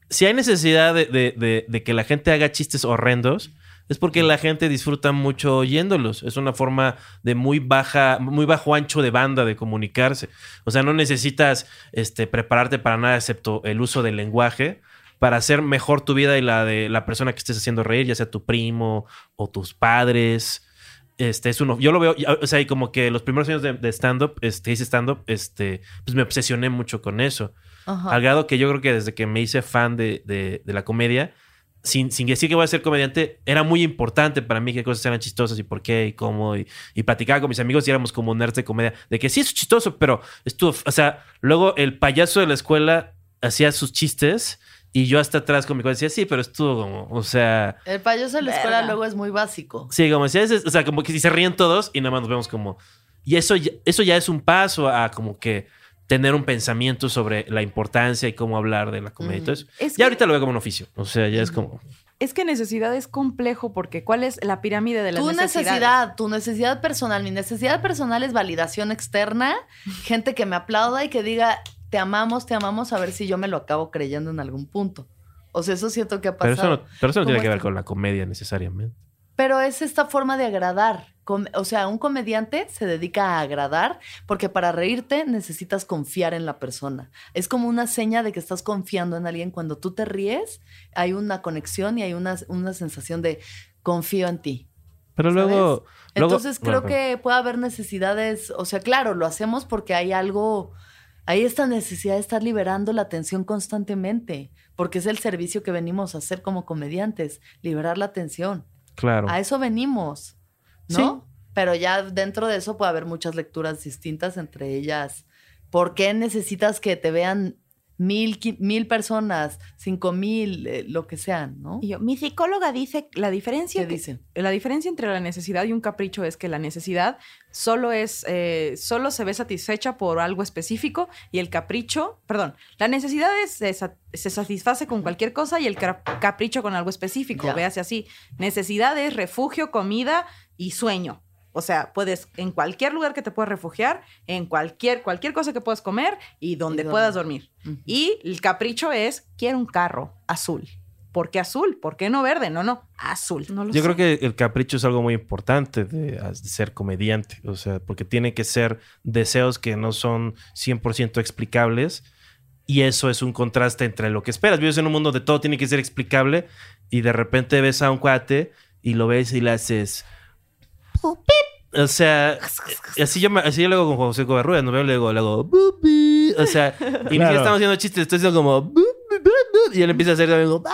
D: si hay necesidad de, de- de- de que la gente haga chistes horrendos, es porque la gente disfruta mucho oyéndolos. Es una forma de muy baja, muy bajo ancho de banda de comunicarse. O sea, no necesitas este, prepararte para nada excepto el uso del lenguaje para hacer mejor tu vida y la de la persona que estés haciendo reír, ya sea tu primo o tus padres. Este es uno. Yo lo veo, o sea, y como que los primeros años de, de stand-up, este, hice stand-up, este, pues me obsesioné mucho con eso.
C: Ajá.
D: Al grado que yo creo que desde que me hice fan de, de- de la comedia, sin, sin decir que voy a ser comediante, era muy importante para mí qué cosas eran chistosas y por qué y cómo. Y, y platicaba con mis amigos y éramos como nerds de comedia. De que sí es chistoso, pero estuvo. O sea, luego el payaso de la escuela hacía sus chistes y yo hasta atrás con mi cosa decía, sí, pero estuvo como. O sea.
C: El payaso de la escuela luego es muy básico.
D: Sí, como decía, es- o sea, como que si se ríen todos y nada más nos vemos como. Y eso, eso ya es un paso a como que tener un pensamiento sobre la importancia y cómo hablar de la comedia y todo eso.
E: Es
D: Ya
E: que-
D: ahorita lo veo como un oficio. O sea, ya es como.
E: Es que necesidad es complejo porque ¿cuál es la pirámide de las
C: Tu
E: necesidades?
C: necesidad, tu necesidad personal. Mi necesidad personal es validación externa, gente que me aplauda y que diga, te amamos, te amamos, a ver si yo me lo acabo creyendo en algún punto. O sea, eso siento que ha
D: Pero
C: pasado.
D: eso no, pero eso no tiene
C: ¿Cómo
D: que ver con la comedia necesariamente.
C: Pero es esta forma de agradar. O sea, un comediante se dedica a agradar porque para reírte necesitas confiar en la persona. Es como una seña de que estás confiando en alguien. Cuando tú te ríes, hay una conexión y hay una, una sensación de confío en ti.
D: Pero luego. luego-
C: Entonces creo
D: bueno,
C: que puede haber necesidades, o sea, claro, lo hacemos porque hay algo, hay esta necesidad de estar liberando la atención constantemente, porque es el servicio que venimos a hacer como comediantes, liberar la atención.
D: Claro.
C: A eso venimos, ¿no? Pero ya dentro de eso puede haber muchas lecturas distintas, entre ellas, ¿por qué necesitas que te vean mil, mil personas, cinco mil, eh, lo que sean, ¿no?
E: Y yo, mi psicóloga dice la diferencia
C: ¿Qué
E: que-
C: dice?
E: la diferencia entre la necesidad y un capricho es que la necesidad solo es eh, solo se ve satisfecha por algo específico y el capricho, perdón, la necesidad es, se, se satisface con cualquier cosa y el ca- capricho con algo específico. Véase así, necesidad es refugio, comida y sueño. O sea, puedes en cualquier lugar que te puedas refugiar, en cualquier cualquier cosa que puedas comer y donde puedas dormir.
C: Ujú.
E: Y el capricho es quiero un carro azul. ¿Por qué azul? ¿Por qué no verde? No, no, azul. No lo
D: Yo
E: sé.
D: creo que el capricho es algo muy importante de, de ser comediante. O sea, porque tiene que ser deseos que no son 100% explicables. Y eso es un contraste entre lo que esperas. Vives en un mundo donde todo tiene que ser explicable. Y de repente ves a un cuate y lo ves y le haces. O sea, así yo, me- así yo lo hago con José Covarrubias. No veo, le digo, le hago. O sea, y
F: Claro.
D: estamos haciendo chistes. Estoy haciendo como. Y él empieza a hacer también como.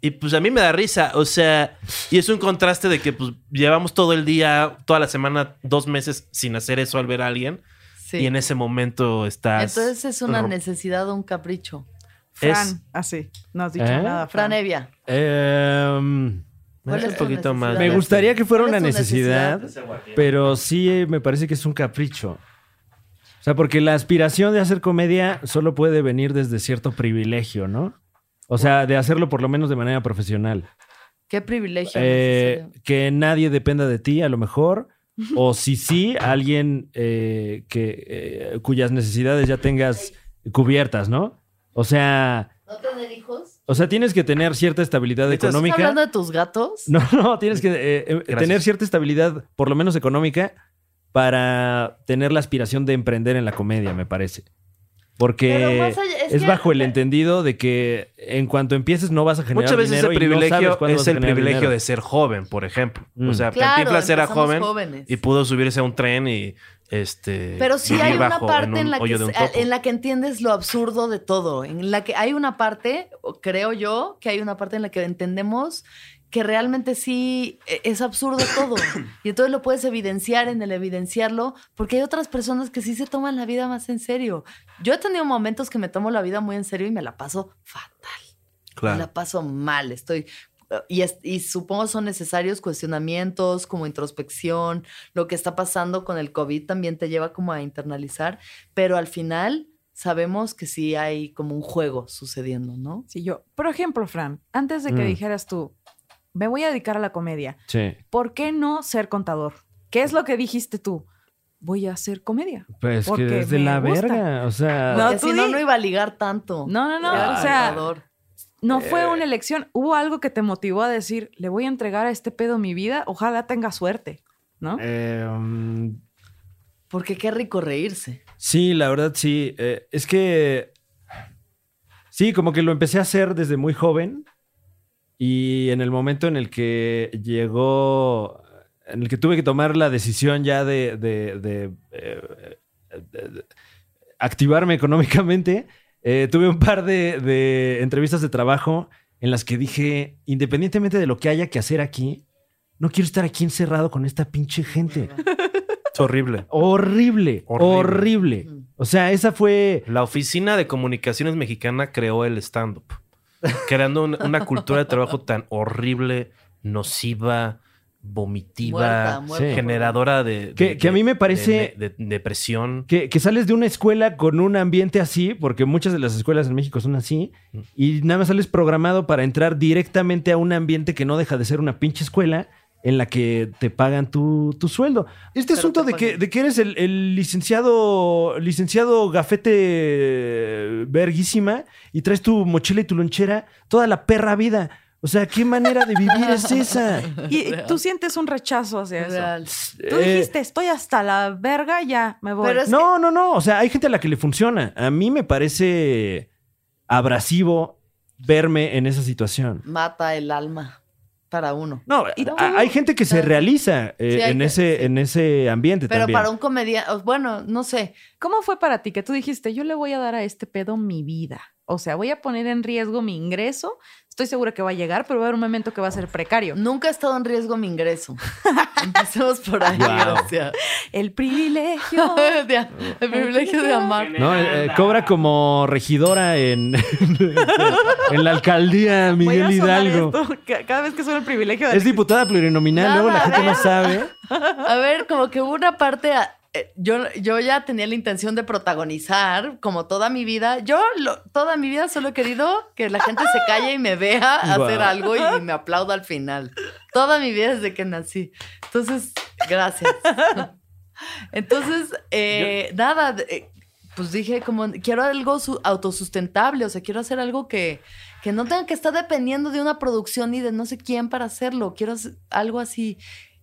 D: Y pues a mí me da risa, o sea, y es un contraste de que pues llevamos todo el día, toda la semana, dos meses sin hacer eso al ver a alguien.
C: Sí.
D: Y en ese momento estás...
C: Entonces es una necesidad o un capricho.
E: Fran,
D: es-
E: así. No has dicho
F: ¿Eh?
E: nada, Fran.
C: Fran Evia,
F: Em,
C: ¿cuál
D: Es
C: es
D: un
C: tu
D: poquito más.
C: necesidad?
F: me gustaría que fuera
C: ¿Cuál
F: una necesidad,
C: necesidad?
F: pero sí eh, me parece que es un capricho. O sea, porque la aspiración de hacer comedia solo puede venir desde cierto privilegio, ¿no? O sea, de hacerlo por lo menos de manera profesional.
C: Qué privilegio.
F: Eh, que nadie dependa de ti, a lo mejor. O si sí, alguien eh, que, eh, cuyas necesidades ya tengas cubiertas, ¿no? O sea,
C: ¿No tener hijos?
F: O sea, tienes que tener cierta estabilidad
D: ¿Estás
C: ¿Estás
F: económica.
C: hablando de tus gatos?
F: No, no, tienes que eh, eh, tener cierta estabilidad, por lo menos económica, para tener la aspiración de emprender en la comedia, me parece. Porque
C: allá- es
F: es,
C: que-
F: bajo el entendido de que en cuanto empieces no vas a generar
D: Muchas veces
F: dinero no sabes
D: privilegio
F: vas
D: es el privilegio
F: dinero.
D: de ser joven, por ejemplo.
F: Mm.
D: O sea,
C: Claro,
D: Cantinflas era joven
C: jóvenes.
D: y pudo subirse a un tren y este
C: Pero sí hay una parte
D: un
C: en, la que, en la que entiendes lo absurdo de todo. En la que hay una parte, creo yo, que hay una parte en la que entendemos que realmente sí e- es absurdo todo. Y entonces lo puedes evidenciar en el evidenciarlo, porque hay otras personas que sí se toman la vida más en serio. Yo he tenido momentos que me tomo la vida muy en serio y me la paso fatal. Me
D: Claro.
C: la paso mal, estoy... Y, es- y supongo son necesarios cuestionamientos como introspección, lo que está pasando con el COVID también te lleva como a internalizar, pero al final sabemos que sí hay como un juego sucediendo, ¿no?
E: Sí, yo. Por ejemplo, Fran, antes de que
F: Mm.
E: dijeras tú, me voy a dedicar a la comedia,
F: Sí.
E: ¿por qué no ser contador? ¿Qué es lo que dijiste tú? Voy a hacer comedia.
F: Pues que es de
E: me
F: la
E: gusta.
F: verga. O sea.
E: No, tú
C: si no, no iba a ligar tanto.
E: No, no, no. O sea. No
F: Eh.
E: fue una elección. Hubo algo que te motivó a decir, le voy a entregar a este pedo mi vida, ojalá tenga suerte, ¿no?
F: eh, um,
C: Porque qué rico reírse.
F: Sí, la verdad sí. Eh, es que sí, como que lo empecé a hacer desde muy joven y en el momento en el que llegó, en el que tuve que tomar la decisión ya de, de- de, eh, de- de activarme económicamente, eh, tuve un par de, de entrevistas de trabajo en las que dije, independientemente de lo que haya que hacer aquí, no quiero estar aquí encerrado con esta pinche gente.
D: Es horrible.
F: Horrible,
D: Horrible.
F: horrible. O sea, esa fue.
D: La Oficina de Comunicaciones Mexicana creó el stand-up, creando un- una cultura de trabajo tan horrible, nociva, vomitiva,
C: Muerta, muerta.
F: Sí.
D: generadora de,
F: Que-
D: de-
F: que a mí me parece-
D: de, de- depresión.
F: Que, que sales de una escuela con un ambiente así, porque muchas de las escuelas en México son así, y nada más sales programado para entrar directamente a un ambiente que no deja de ser una pinche escuela en la que te pagan tu, tu sueldo. Este
C: Pero
F: asunto de que, de que eres el, el licenciado, licenciado gafete verguísima y traes tu mochila y tu lonchera toda la perra vida. O sea, ¿qué manera de vivir es esa?
E: Y tú sientes un rechazo hacia eso.
C: Real.
E: Tú
F: Eh,
E: dijiste, estoy hasta la verga, ya, me voy.
C: Pero
F: No, no, no. O sea, hay gente a la que le funciona. A mí me parece abrasivo verme en esa situación.
C: Mata el alma para uno.
F: No, hay gente que se realiza eh,
C: Sí,
F: en,
C: que-
F: ese,
C: sí.
F: en ese ambiente
C: Pero
F: también.
C: para un comediante, bueno, no sé.
E: ¿Cómo fue para ti que tú dijiste, yo le voy a dar a este pedo mi vida? O sea, voy a poner en riesgo mi ingreso. Estoy segura que va a llegar, pero va a haber un momento que va a ser precario.
C: Nunca ha estado en riesgo mi ingreso. Empecemos por ahí.
F: Wow.
C: O sea,
E: El privilegio.
C: de- el privilegio de amar.
F: No, eh, eh, cobra como regidora en, en la alcaldía
E: Voy a
F: Miguel Hidalgo.
E: esto cada vez que suena el privilegio de
F: Es diputada plurinominal, luego la gente no sabe.
C: A ver, como que hubo una parte. a- Yo, yo ya tenía la intención de protagonizar, como toda mi vida. Yo lo- toda mi vida solo he querido que la gente se calle y me vea hacer algo y me aplauda al final. Toda mi vida desde que nací. Entonces, gracias. Entonces, eh, nada, eh, pues dije como, quiero algo su- autosustentable, o sea, quiero hacer algo que, que no tenga que estar dependiendo de una producción ni de no sé quién para hacerlo. Quiero hacer algo así.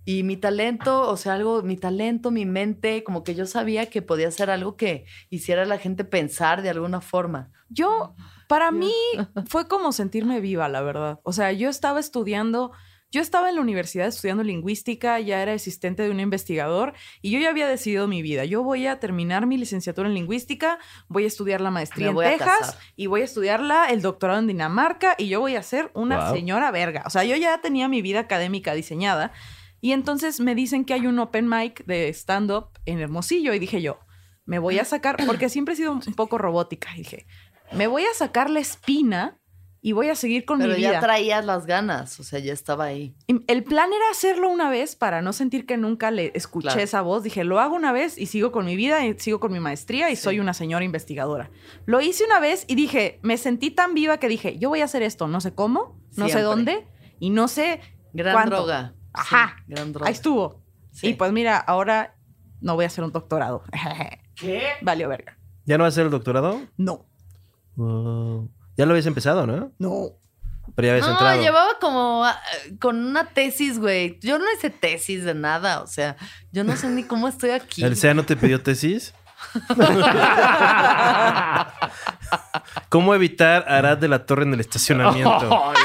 C: Y mi talento, o sea, algo, mi talento, mi mente, como que yo sabía que podía ser algo que hiciera a la gente pensar de alguna forma.
E: Yo, para mí, fue como sentirme viva, la verdad. O sea, yo estaba estudiando, yo estaba en la universidad estudiando lingüística, ya era asistente de un investigador y yo ya había decidido mi vida. Yo voy a terminar mi licenciatura en lingüística, voy a estudiar la maestría en Texas y voy a estudiarla el doctorado en Dinamarca y yo voy a ser una
F: Wow.
E: señora verga. O sea, yo ya tenía mi vida académica diseñada y entonces me dicen que hay un open mic de stand-up en Hermosillo y dije yo, me voy a sacar, porque siempre he sido un poco robótica, y dije, me voy a sacar la espina y voy a seguir con
C: Pero
E: mi
C: ya
E: vida.
C: traías las ganas, o sea, ya estaba ahí.
E: El plan era hacerlo una vez para no sentir que nunca le escuché
C: Claro.
E: esa voz. Dije, lo hago una vez y sigo con mi vida y sigo con mi maestría y
C: Sí.
E: soy una señora investigadora. Lo hice una vez y dije, me sentí tan viva que dije, yo voy a hacer esto, no sé cómo, no sé dónde y no sé
C: Gran
E: cuánto.
C: droga.
E: Ajá.
C: Sí, gran droga.
E: Ahí estuvo.
C: Sí.
E: Y pues mira, ahora no voy a hacer un doctorado.
F: ¿Qué?
E: Valió verga.
D: ¿Ya no vas a hacer el doctorado?
E: No,
D: Wow. Ya lo habías empezado, ¿no?
E: no.
D: Pero ya habías
C: No,
D: entrado.
C: llevaba como ah, con una tesis, güey. Yo no hice tesis de nada, o sea, yo no sé ni cómo estoy aquí.
D: ¿El SEA no te pidió tesis? ¿Cómo evitar Arad de la Torre en el estacionamiento?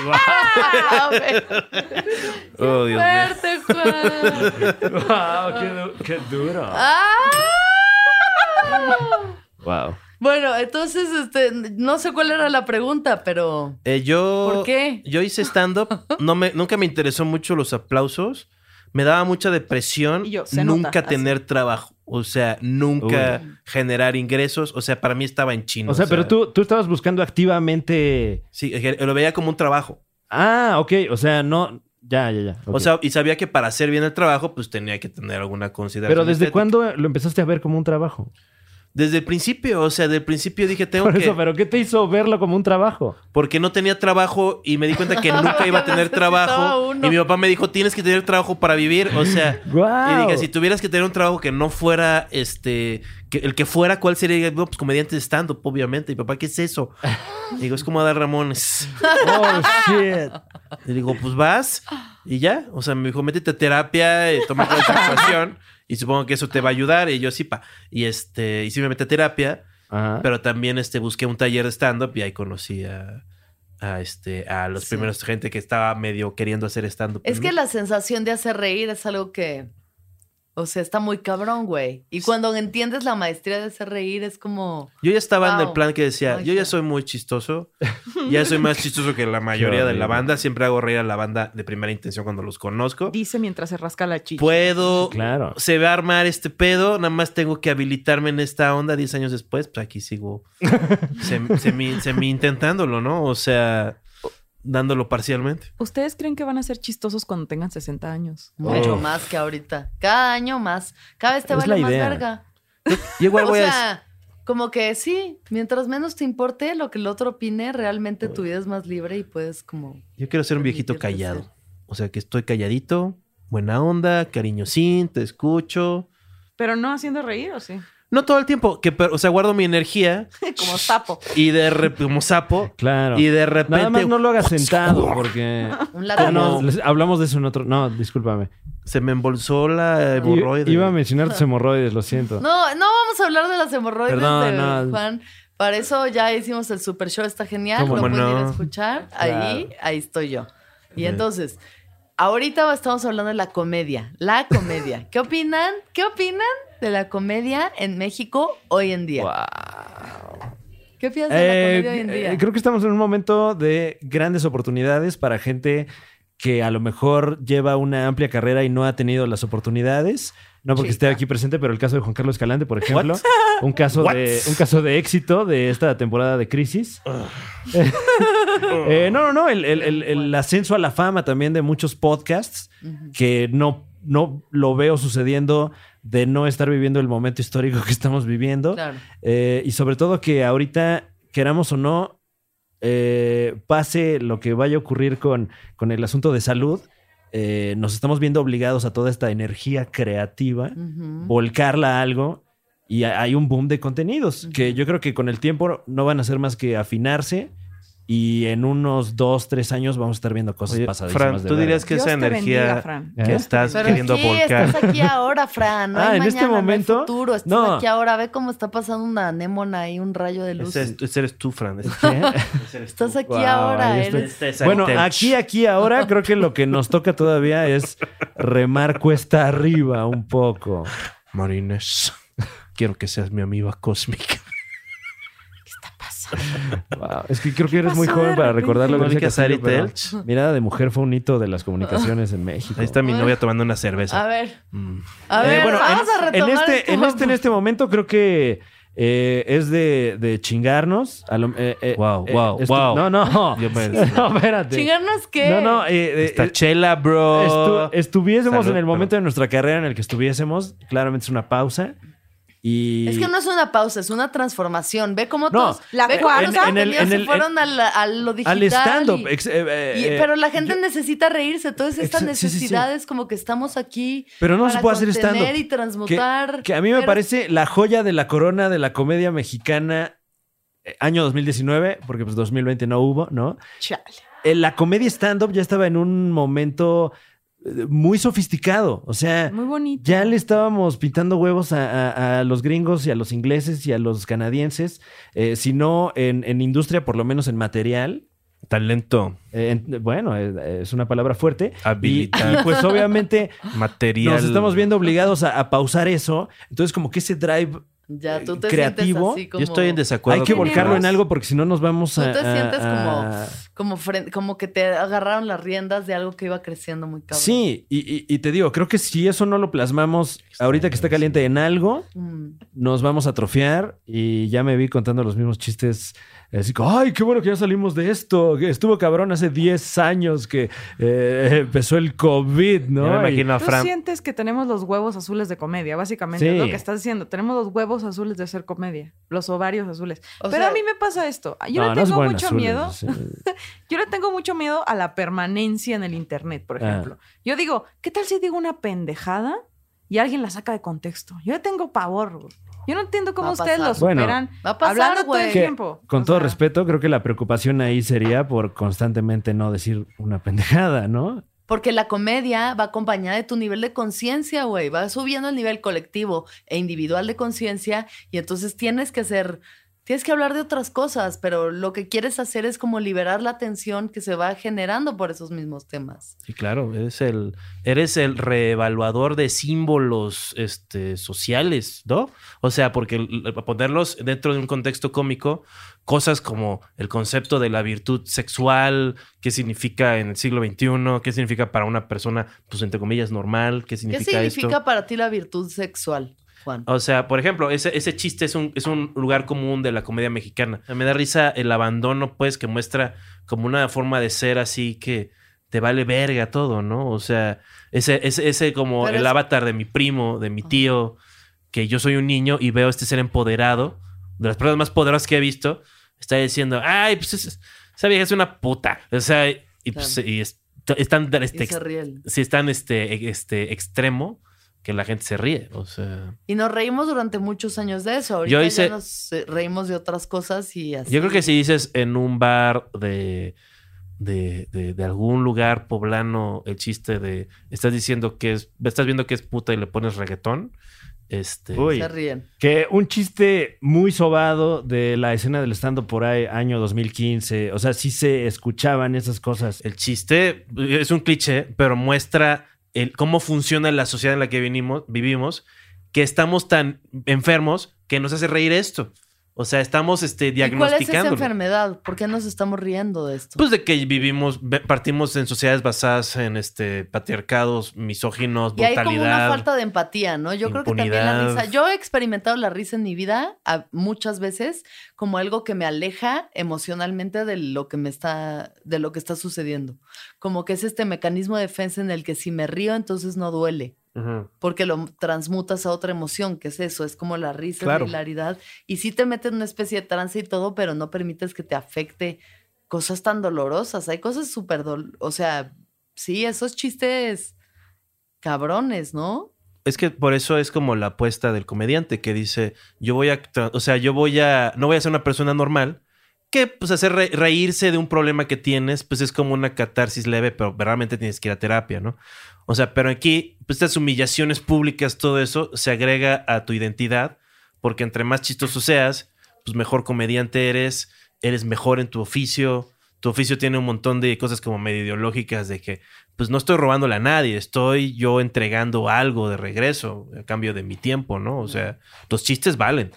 C: Ah.
D: Oh, Dios mío.
C: Fuerte, Juan.
F: Guau, qué, du- qué duro.
C: Ah.
F: Wow.
C: Bueno, entonces, este, no sé cuál era la pregunta, pero
D: Eh, yo,
C: ¿Por qué?
D: Yo hice stand-up. No me, nunca me interesó mucho los aplausos. Me daba mucha depresión
E: yo,
D: nunca
E: nota, así.
D: tener trabajo. O sea, nunca generar ingresos. O sea, para mí estaba en chino.
F: O sea, pero tú, tú estabas buscando activamente.
D: Sí, lo veía como un trabajo.
F: Ah, ok. O sea, no. Ya, ya, ya.
D: O sea, y sabía que para hacer bien el trabajo, pues tenía que tener alguna consideración.
F: Pero ¿desde
D: estética.
F: cuándo lo empezaste a ver como un trabajo?
D: Desde el principio, o sea, del principio dije, tengo
F: Por
D: que...
F: eso, pero ¿qué te hizo verlo como un trabajo?
D: Porque no tenía trabajo y me di cuenta que nunca iba a tener trabajo.
C: uno.
D: Y mi papá me dijo, tienes que tener trabajo para vivir. O sea,
F: ¡Guau!
D: y dije, si tuvieras que tener un trabajo que no fuera, este, que el que fuera, ¿cuál sería? No, pues comediante de stand-up, obviamente. Y papá, ¿qué es eso? Y digo, es como dar Ramones.
F: Oh, shit.
D: Y digo, pues vas y ya. O sea, me dijo, métete a terapia, eh, toma clases de actuación y supongo que eso te va a ayudar. Y yo sí, pa. Y este, y sí me metí a terapia,
F: Ajá.
D: pero también este, busqué un taller de stand-up y ahí conocí a, a, este, a los
C: Sí.
D: primeros gente que estaba medio queriendo hacer stand-up.
C: Es que la sensación de hacer reír es algo que, o sea, está muy cabrón, güey. Y cuando entiendes la maestría de hacer reír es como,
D: Yo ya estaba en el plan que decía,
C: Ay,
D: yo ya soy muy chistoso, ya soy más chistoso que la mayoría de la banda, siempre hago reír a la banda de primera intención cuando los conozco.
E: Dice mientras se rasca la chicha.
D: Puedo,
F: Claro.
D: se va a armar este pedo, nada más tengo que habilitarme en esta onda 10 años después, pues aquí sigo semi, semi- semi intentándolo, ¿no? O sea, dándolo parcialmente.
E: ¿Ustedes creen que van a ser chistosos cuando tengan 60 años?
C: mucho
F: Oh.
C: más que ahorita. Cada año más. Cada vez te vale
F: la
C: más verga.
D: Y igual
C: O
D: voy a...
C: sea, como que sí, mientras menos te importe lo que el otro opine, realmente tu vida es más libre y puedes como...
D: Yo quiero ser un viejito callado.
C: ser.
D: O sea, que estoy calladito, buena onda, cariñosín, te escucho.
E: Pero no haciendo reír, ¿o sí?
D: No todo el tiempo, que, o sea, guardo mi energía
E: Como sapo.
D: y de repente, como sapo,
F: Claro.
D: y de repente...
F: Nada más no lo hagas sentado, porque.
C: Un
F: no, hablamos de eso en otro. No, discúlpame.
D: Se me embolsó la
F: I-
D: hemorroide.
F: Iba a mencionar tus hemorroides, lo siento.
C: No, no vamos a hablar de las hemorroides
F: Perdón,
C: de
F: no.
C: Juan. Para eso ya hicimos el super show, está genial.
F: ¿Cómo
C: Lo pueden ir a escuchar.
F: Claro.
C: Ahí, ahí estoy yo. Y entonces, ahorita estamos hablando de la comedia. La comedia. ¿Qué opinan? ¿Qué opinan de la comedia en México hoy en día? ¿Qué piensas de la
F: Eh,
C: comedia hoy en día?
F: eh, creo que estamos en un momento de grandes oportunidades para gente que a lo mejor lleva una amplia carrera y no ha tenido las oportunidades. No porque esté aquí presente, pero el caso de Juan Carlos Escalante, por ejemplo, un caso de un caso de éxito de esta temporada de crisis. Eh, no, no, no, el, el- el- el ascenso a la fama también de muchos podcasts que no, no lo veo sucediendo de no estar viviendo el momento histórico que estamos viviendo.
C: Claro.
F: Eh, y sobre todo que ahorita, queramos o no, eh, pase lo que vaya a ocurrir con, con el asunto de salud, eh, nos estamos viendo obligados a toda esta energía creativa, volcarla a algo. Y ha- hay un boom de contenidos que yo creo que con el tiempo no van a hacer más que afinarse. Y en unos dos, tres años vamos a estar viendo cosas
D: Oye,
F: pasadísimas.
D: Fran,
F: de
D: tú dirías que
E: Dios
D: esa
E: bendiga,
D: energía.
F: ¿Eh?
D: que estás
C: Pero
D: queriendo
C: aquí,
D: volcar.
C: estás aquí ahora, Fran. No
F: Ah,
C: hay
F: en este
C: no hay
F: momento,
C: futuro. Estás
F: no.
C: aquí ahora. Ve cómo está pasando una anémona ahí, un rayo de luz.
D: Ese, es- ese eres tú, Fran.
C: Estás aquí
F: Wow,
C: ahora. eres-
D: Este
F: Bueno, aquí, aquí, ahora creo que lo que nos toca todavía es remar cuesta arriba un poco.
D: Marines, quiero que seas mi amiga cósmica.
F: Wow, Es que creo que eres muy joven para recordar lo que
D: Mónica
F: decía Castillo,
D: Sari Telch.
F: Mirada de mujer fue un hito de las comunicaciones en México.
D: Ahí está mi novia tomando una cerveza.
C: A ver,
D: Mm.
C: a
F: Eh, bueno,
C: vamos
F: en,
C: a
F: en
C: retomar
F: este, en este, en este momento creo que eh, es de, de chingarnos. A lo- eh, eh,
D: Wow,
F: eh,
D: wow,
F: estu-
D: wow.
F: No, no.
D: Yo me-
F: no, espérate.
C: ¿Chingarnos qué?
F: No, no. eh, eh,
D: Está
F: eh,
D: chela, bro.
F: estu- estuviésemos
D: Salud,
F: en el momento de nuestra carrera en el que estuviésemos, claramente es una pausa. Y...
C: Es que no es una pausa, es una transformación. Ve cómo
F: No,
C: todos,
E: la
C: ve
E: cuarta-
C: cómo los
F: en el- en
C: se
F: el-
C: fueron a, la- a lo digital.
F: al stand-up. eh, eh, eh,
C: pero la gente
F: yo-
C: necesita reírse. Todas estas
F: Exa- sí, sí, sí.
C: necesidades como que estamos aquí
F: Pero no se puede hacer stand-up.
C: y transmutar.
F: Que a mí me
C: Pero-
F: parece la joya de la corona de la comedia mexicana eh, año 2019, porque pues 2020 no hubo, ¿no?
E: Chale.
F: Eh, La comedia stand-up ya estaba en un momento eh, muy sofisticado. O sea,
E: Muy bonito.
F: ya le estábamos pintando huevos a, a- a los gringos y a los ingleses y a los canadienses, eh, si no en, en industria, por lo menos en material.
D: Talento,
F: Eh, en- bueno, eh, es una palabra fuerte. Y,
D: habilidad,
F: y, pues obviamente
D: material.
F: nos estamos viendo obligados a, a pausar eso. Entonces como que ese drive
C: Ya, tú
F: eh,
C: te
F: creativo,
C: sientes así como...
D: Yo estoy en desacuerdo.
F: hay que volcarlo en algo porque si no nos vamos
C: Tú
F: a...
C: te
F: a-
C: sientes como,
F: a-
C: como, que te agarraron las riendas de algo que iba creciendo muy cabrón.
F: Sí, y, y- y te digo, creo que si eso no lo plasmamos ahorita que está caliente en algo,
C: Mm.
F: nos vamos a atrofiar y ya me vi contando los mismos chistes Así como, ay, qué bueno que ya salimos de esto. que Estuvo cabrón hace 10 años que eh, empezó el COVID, ¿no?
D: Ya me imagino a
E: Tú
D: Fran.
E: sientes que tenemos los huevos azules de comedia, básicamente.
F: Sí.
E: Es lo que estás diciendo. Tenemos los huevos azules de hacer comedia. Los ovarios azules.
C: O
E: Pero
C: sea-
E: a mí me pasa esto. Yo
F: No,
E: le
F: no
E: tengo mucho
F: azules,
E: miedo.
F: sí.
E: Yo le tengo mucho miedo a la permanencia en el internet, por
F: Ah.
E: ejemplo. Yo digo, ¿qué tal si digo una pendejada y alguien la saca de contexto? Yo le tengo pavor. Yo no entiendo cómo ustedes lo.
F: Bueno,
E: superan
C: va a pasar,
E: hablando todo el tiempo.
F: con
E: O
F: todo
E: sea,
F: respeto, creo que la preocupación ahí sería por constantemente no decir una pendejada, ¿no?
C: Porque la comedia va acompañada de tu nivel de conciencia, güey. Va subiendo el nivel colectivo e individual de conciencia y entonces tienes que ser, tienes que hablar de otras cosas, pero lo que quieres hacer es como liberar la tensión que se va generando por esos mismos temas.
D: Sí, claro, eres el, eres el reevaluador de símbolos este, sociales, ¿no? O sea, porque ponerlos dentro de un contexto cómico, cosas como el concepto de la virtud sexual, qué significa en el siglo XXI, qué significa para una persona, pues entre comillas, normal, qué
C: ¿Qué
D: significa,
C: significa
D: esto.
C: para ti la virtud sexual, Juan?
D: O sea, por ejemplo, ese, ese chiste es un, es un lugar común de la comedia mexicana. Me da risa el abandono, pues, que muestra como una forma de ser así que te vale verga todo, ¿no? O sea, ese, ese, ese como
C: Pero
D: el
C: es-
D: avatar de mi primo, de mi tío, que yo soy un niño y veo este ser empoderado, de las personas más poderosas que he visto, está diciendo, ay, pues es- esa vieja es una puta. O sea, y, pues, y es, es tan,
C: Y se ríen.
D: sí, es tan este, este extremo que la gente se ríe. O sea.
C: Y nos reímos durante muchos años de eso. Ahorita
D: Yo
C: ya
D: hice-
C: nos eh, reímos de otras cosas y así.
D: Yo creo que si dices en un bar de, de, de- de algún lugar poblano el chiste de estás diciendo que es, estás viendo que es puta y le pones reggaetón, este
F: Uy.
C: Se ríen.
F: Que un chiste muy sobado de la escena del stand por ahí, año 2015. O sea, sí se escuchaban esas cosas.
D: el chiste es un cliché, pero muestra el, cómo funciona la sociedad en la que venimos, vivimos, que estamos tan enfermos que nos hace reír esto. O sea, estamos este,
C: ¿Y cuál es esa
D: diagnosticando.
C: enfermedad? ¿Por qué nos estamos riendo de esto?
D: Pues de que vivimos, partimos en sociedades basadas en este patriarcados, misóginos,
C: y hay como una
D: brutalidad.
C: falta de empatía, ¿no? Yo creo que también la risa. Yo he experimentado la risa en mi vida a- muchas veces como algo que me aleja emocionalmente de lo que me está, de lo que está sucediendo. Como que es este mecanismo de defensa en el que si me río, entonces no duele. Porque lo transmutas a otra emoción, que es eso, es como la risa,
D: Claro.
C: la hilaridad, y sí te metes en una especie de trance y todo, pero no permites que te afecte cosas tan dolorosas. Hay cosas súper, dol- o sea, sí, esos chistes cabrones, ¿no?
D: Es que por eso es como la apuesta del comediante que dice, yo voy a, o sea, yo voy a, no voy a ser una persona normal, que pues hacer re- reírse de un problema que tienes, pues es como una catarsis leve, pero realmente tienes que ir a terapia, ¿no? O sea, pero aquí, pues estas humillaciones públicas, todo eso se agrega a tu identidad, porque entre más chistoso seas, pues mejor comediante eres, eres mejor en tu oficio, tu oficio tiene un montón de cosas como medio ideológicas de que, pues no estoy robándole a nadie, estoy yo entregando algo de regreso a cambio de mi tiempo, ¿no? O sea, los chistes valen.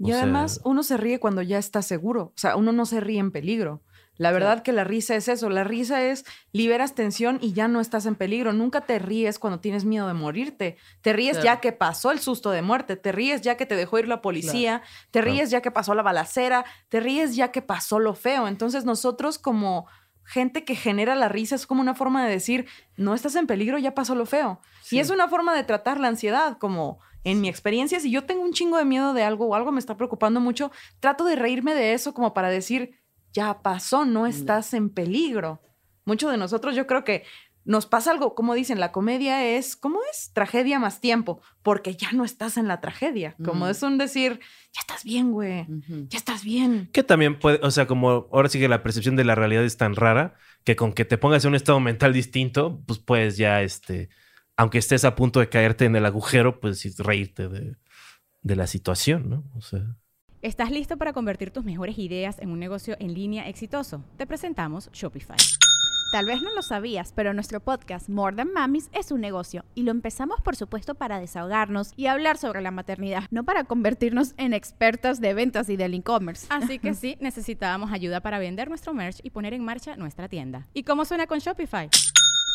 D: O
E: Y
D: sea,
E: además, uno se ríe cuando ya está seguro. O sea, uno no se ríe en peligro. La verdad que la risa es eso. La risa es liberas tensión y ya no estás en peligro. Nunca te ríes cuando tienes miedo de morirte. Te ríes ya que pasó el susto de muerte. Te ríes ya que te dejó ir la policía. Te ríes ya que pasó la balacera. Te ríes ya que pasó lo feo. Entonces nosotros como gente que genera la risa es como una forma de decir, no estás en peligro, ya pasó lo feo. Y es una forma de tratar la ansiedad, como en mi experiencia, si yo tengo un chingo de miedo de algo o algo me está preocupando mucho, trato de reírme de eso como para decir, ya pasó, no estás en peligro. Muchos de nosotros yo creo que nos pasa algo, como dicen, la comedia es, ¿cómo es? Tragedia más tiempo, porque ya no estás en la tragedia. Como
C: Ujú.
E: es un decir, ya estás bien, güey, ya estás bien.
D: Que también puede, o sea, como ahora sí que la percepción de la realidad es tan rara que con que te pongas en un estado mental distinto, pues puedes ya, este, aunque estés a punto de caerte en el agujero, pues reírte de, de la situación, ¿no? O sea.
B: ¿Estás listo para convertir tus mejores ideas en un negocio en línea exitoso? Te presentamos Shopify.
A: Tal vez no lo sabías, pero nuestro podcast More Than Mamis es un negocio y lo empezamos por supuesto para desahogarnos y hablar sobre la maternidad, no para convertirnos en expertas de ventas y del e-commerce.
B: Así que sí, necesitábamos ayuda para vender nuestro merch y poner en marcha nuestra tienda. ¿Y cómo suena con Shopify?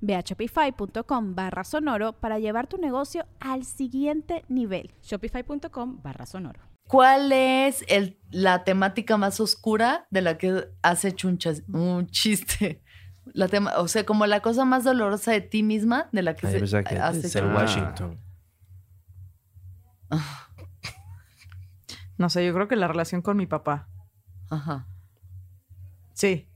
A: Ve a shopify.com barra sonoro para llevar tu negocio al siguiente nivel.
B: Shopify.com barra sonoro.
C: ¿Cuál es el, la temática más oscura de la que has hecho un, chas- un chiste? La tema, o sea, como la cosa más dolorosa de ti misma de la que
D: Ay,
C: se-
D: que
C: has
D: es
C: hecho.
D: el
F: Ah.
D: Washington.
E: No sé, yo creo que la relación con mi papá.
C: Ajá.
E: Sí.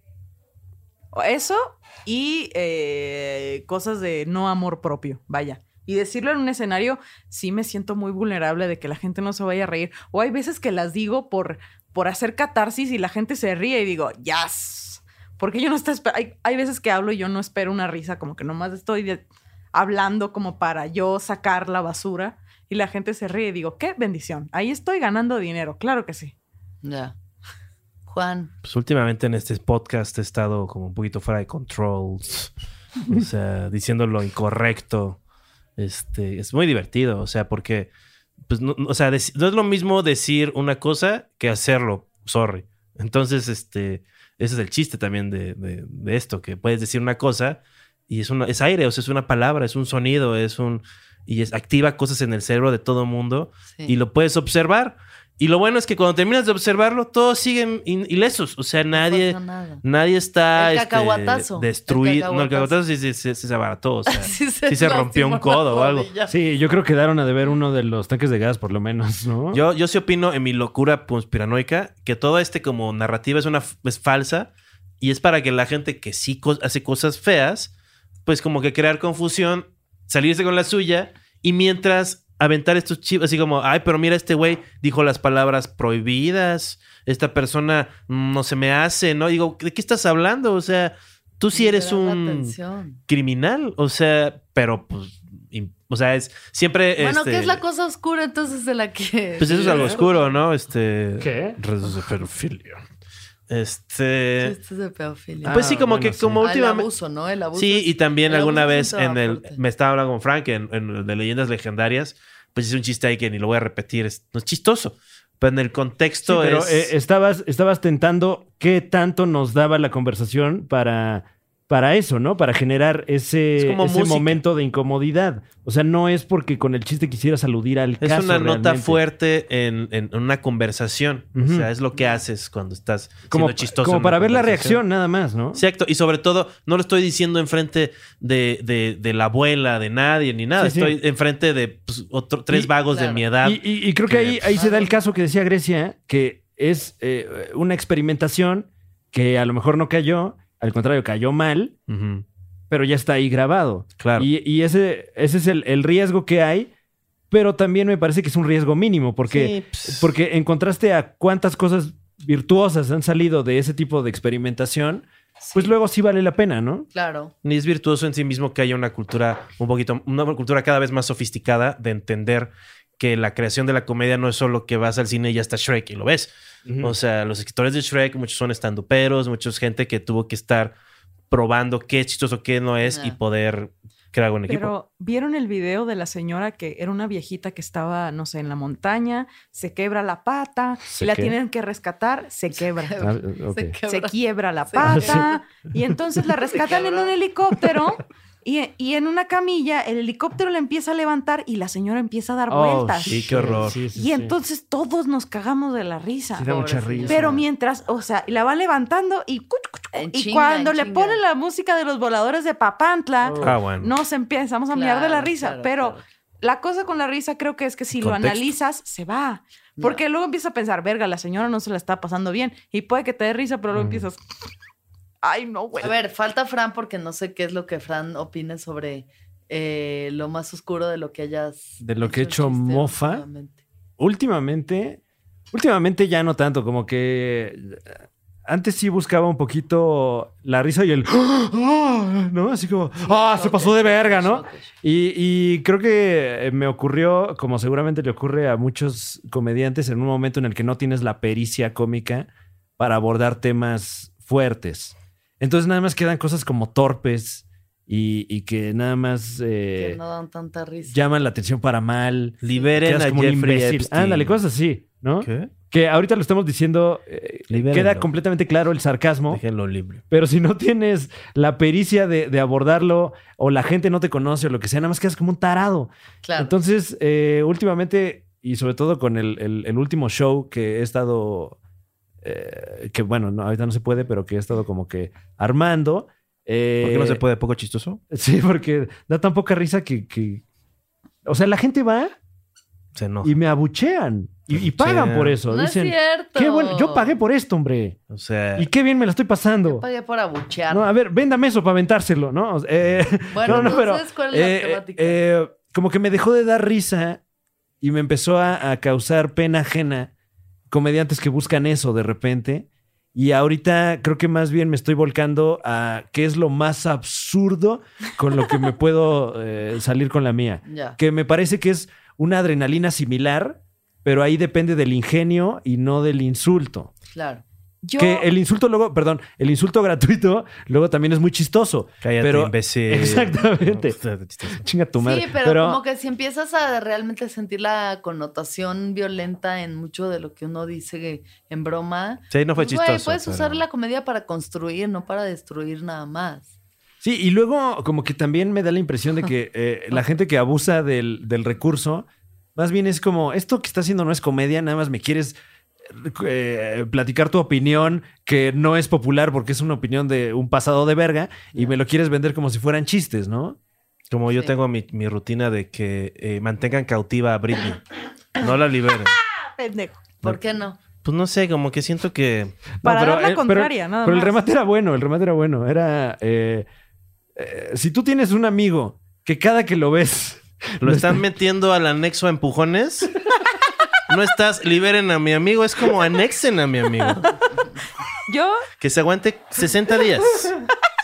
E: Eso y eh, cosas de no amor propio, vaya. Y decirlo en un escenario, sí me siento muy vulnerable de que la gente no se vaya a reír. O hay veces que las digo por, por hacer catarsis y la gente se ríe y digo, yes. Porque yo no estoy... Hay, hay veces que hablo y yo no espero una risa, como que nomás estoy de- hablando como para yo sacar la basura y la gente se ríe y digo, qué bendición. Ahí estoy ganando dinero, claro que sí.
C: Ya. Juan.
D: Pues últimamente en este podcast he estado como un poquito fuera de controls. O sea, diciendo lo incorrecto. Este, es muy divertido, o sea, porque pues no, o sea, no es lo mismo decir una cosa que hacerlo. Sorry. Entonces, este, ese es el chiste también de, de- de esto, que puedes decir una cosa y es una, es aire, o sea, es una palabra, es un sonido, es un y es, activa cosas en el cerebro de todo mundo
C: Sí.
D: y lo puedes observar. Y lo bueno es que cuando terminas de observarlo, todos siguen in- ilesos. O sea, nadie, nadie está
C: El
D: este,
C: cacahuatazo.
D: destruido.
C: El
D: No, el
C: cacahuatazo.
D: cacahuatazo sí, sí, sí, sí se abarató. O sea,
C: Sí
D: sí se rompió un codo o algo.
F: Sí, yo creo que daron a deber uno de los tanques de gas, por lo menos, ¿no?
D: Yo, yo sí opino en mi locura conspiranoica que toda este como narrativa es una es falsa y es para que la gente que sí co- hace cosas feas, pues como que crear confusión, salirse con la suya y mientras aventar estos chivos así como, ay, pero mira este güey dijo las palabras prohibidas, esta persona no se me hace, ¿no? Digo, ¿de qué estás hablando? O sea, tú sí eres un
C: atención.
D: criminal, o sea, pero pues, o sea, es siempre...
C: Bueno,
D: este,
C: ¿qué es la cosa oscura entonces de la que...
D: pues eso es algo oscuro, ¿no? Este.
F: ¿Qué?
D: Redes de pedofilia. Este.
C: Chistes de pedofilia.
D: Pues sí,
F: Ah,
D: como
F: bueno,
D: que
F: sí.
D: como
C: Ah, el
D: últimamente.
C: abuso, ¿no? El abuso.
D: Sí,
C: es-
D: y también
C: el
D: alguna vez en el.
C: fuerte.
D: Me estaba hablando con Frank en, en el de leyendas legendarias. Pues hice un chiste ahí que ni lo voy a repetir. Es, no es chistoso. Pero en el
F: Sí,
D: contexto
F: pero
D: es.
F: eh, estabas, estabas tentando qué tanto nos daba la conversación para, para eso, ¿no? Para generar ese,
D: Es como
F: ese momento de incomodidad. O sea, no es porque con el chiste quisieras aludir al
D: es
F: caso.
D: una nota
F: realmente.
D: fuerte en, en una conversación. O sea, es lo que haces cuando estás
F: Como,
D: siendo chistoso.
F: como para ver la reacción, nada más, ¿no?
D: Exacto, y sobre todo, no lo estoy diciendo enfrente de, de, de la abuela, de nadie, ni nada.
F: Sí, sí.
D: Estoy enfrente de pues, otro- tres
F: Y-
D: vagos
C: claro.
D: de mi edad.
F: Y, y- y creo que
D: que-
F: ahí, ahí se da el caso que decía Grecia, que es eh, una experimentación que a lo mejor no cayó, al contrario, cayó mal, pero ya está ahí grabado.
D: Claro.
F: Y, y ese, ese es el, el riesgo que hay, pero también me parece que es un riesgo mínimo, porque,
D: Sí, pues,
F: porque en contraste a cuántas cosas virtuosas han salido de ese tipo de experimentación, pues luego sí vale la pena, ¿no?
C: Claro.
D: ni es virtuoso en sí mismo que haya una cultura un poquito, una cultura cada vez más sofisticada de entender que la creación de la comedia no es solo que vas al cine y ya está Shrek y lo ves. O sea, los escritores de Shrek, muchos son estanduperos, muchos gente que tuvo que estar probando qué es chistoso, qué no es y poder crear un equipo.
E: Pero vieron el video de la señora que era una viejita que estaba, no sé, en la montaña, se quebra la pata
F: ¿Se
E: y la
F: qué?
E: tienen que rescatar, se quebra.
F: Ah, ok.
C: Se quebra.
E: Se quiebra la
C: Se
E: pata y entonces la rescatan en un helicóptero y, y en una camilla el helicóptero la empieza a levantar y la señora empieza a dar
F: Oh,
E: vueltas.
D: sí, qué horror.
F: Sí, sí,
E: y
F: sí.
E: entonces todos nos cagamos de la risa.
F: Sí da mucha risa.
E: Pero mientras, o sea, la va levantando y, cuch, cuch,
C: En
E: y
C: chinga,
E: cuando le ponen la música de los voladores de Papantla,
F: Oh.
D: ah, bueno.
E: nos empezamos a mirar de la risa.
C: claro,
E: pero
C: claro.
E: la cosa con la risa creo que es que si lo analizas, se va. Porque luego empiezas a pensar, verga, la señora no se la está pasando bien. Y puede que te dé risa, pero luego
F: Mm.
E: empiezas. Ay, no, güey.
C: A ver, falta Fran porque no sé qué es lo que Fran opine sobre eh, lo más oscuro de lo que hayas...
F: De lo que he hecho mofa.
C: últimamente.
F: últimamente, últimamente ya no tanto, como que antes sí buscaba un poquito la risa y el. ¿no? Así como ¡ah! se pasó de verga, ¿no? Y, y creo que me ocurrió, como seguramente le ocurre a muchos comediantes, en un momento en el que no tienes la pericia cómica para abordar temas fuertes. Entonces nada más quedan cosas como torpes y, y que nada más eh,
C: Que no dan tanta risa.
F: llaman la atención para mal.
D: Liberen a
F: como un
D: Jeffrey
F: imbécil.
D: Epstein.
F: Ándale, cosas así, ¿no?
D: ¿Qué?
F: Que ahorita lo estamos diciendo, eh, queda completamente claro el sarcasmo,
D: Déjenlo libre.
F: pero si no tienes la pericia de, de abordarlo o la gente no te conoce o lo que sea, nada más quedas como un tarado.
C: Claro.
F: Entonces, eh, últimamente, y sobre todo con el, el- el último show que he estado, eh, que bueno, no, ahorita no se puede, pero que he estado como que armando. eh,
D: ¿Por qué no se puede? ¿Poco chistoso?
F: Sí, porque da tan poca risa que... que- O sea, la gente va
D: Se enoja.
F: y me abuchean y, y pagan
D: Sí.
F: por eso.
C: no
F: Dicen,
C: es cierto.
F: qué bueno, yo pagué por esto, hombre.
D: O sea,
F: Y qué bien me la estoy pasando.
C: Yo pagué por abuchear.
F: No, a ver, véndame eso para aventárselo, ¿no? Eh,
C: bueno,
F: no, no, pero,
C: entonces, ¿cuál es la
F: eh,
C: temática?
F: eh, como que me dejó de dar risa y me empezó a, a causar pena ajena comediantes que buscan eso de repente. Y ahorita creo que más bien me estoy volcando a qué es lo más absurdo con lo que me puedo eh, salir con la mía. Que me parece que es una adrenalina similar, pero ahí depende del ingenio y no del insulto.
C: Claro.
E: Yo,
F: Que el insulto luego, perdón, el insulto gratuito luego también es muy chistoso.
D: cállate,
F: pero-
D: imbécil.
F: Exactamente.
D: Chistoso.
F: Chinga tu madre.
C: Sí, pero, como que si empiezas a realmente sentir la connotación violenta en mucho de lo que uno dice en broma,
D: Sí, no fue
C: pues, güey,
D: chistoso.
C: puedes
D: pero-
C: usar la comedia para construir, no para destruir nada más.
F: Sí, y luego como que también me da la impresión de que eh, la gente que abusa del, del recurso, más bien es como, esto que está haciendo no es comedia, nada más me quieres eh, platicar tu opinión que no es popular porque es una opinión de un pasado de verga y me lo quieres vender como si fueran chistes, ¿no?
D: Como yo
C: Sí.
D: tengo mi, mi rutina de que eh, mantengan cautiva a Britney. No la liberen.
E: pendejo.
C: ¿Por qué no?
D: Pues no sé, como que siento que...
E: Para dar la
F: eh,
E: contraria, nada
F: Pero el remate era bueno, el remate era bueno. Era, eh, eh, si tú tienes un amigo que cada que lo ves...
D: Lo están metiendo al anexo a empujones. No estás, liberen a mi amigo. Es como anexen a mi amigo.
E: Yo,
D: Que se aguante 60 días.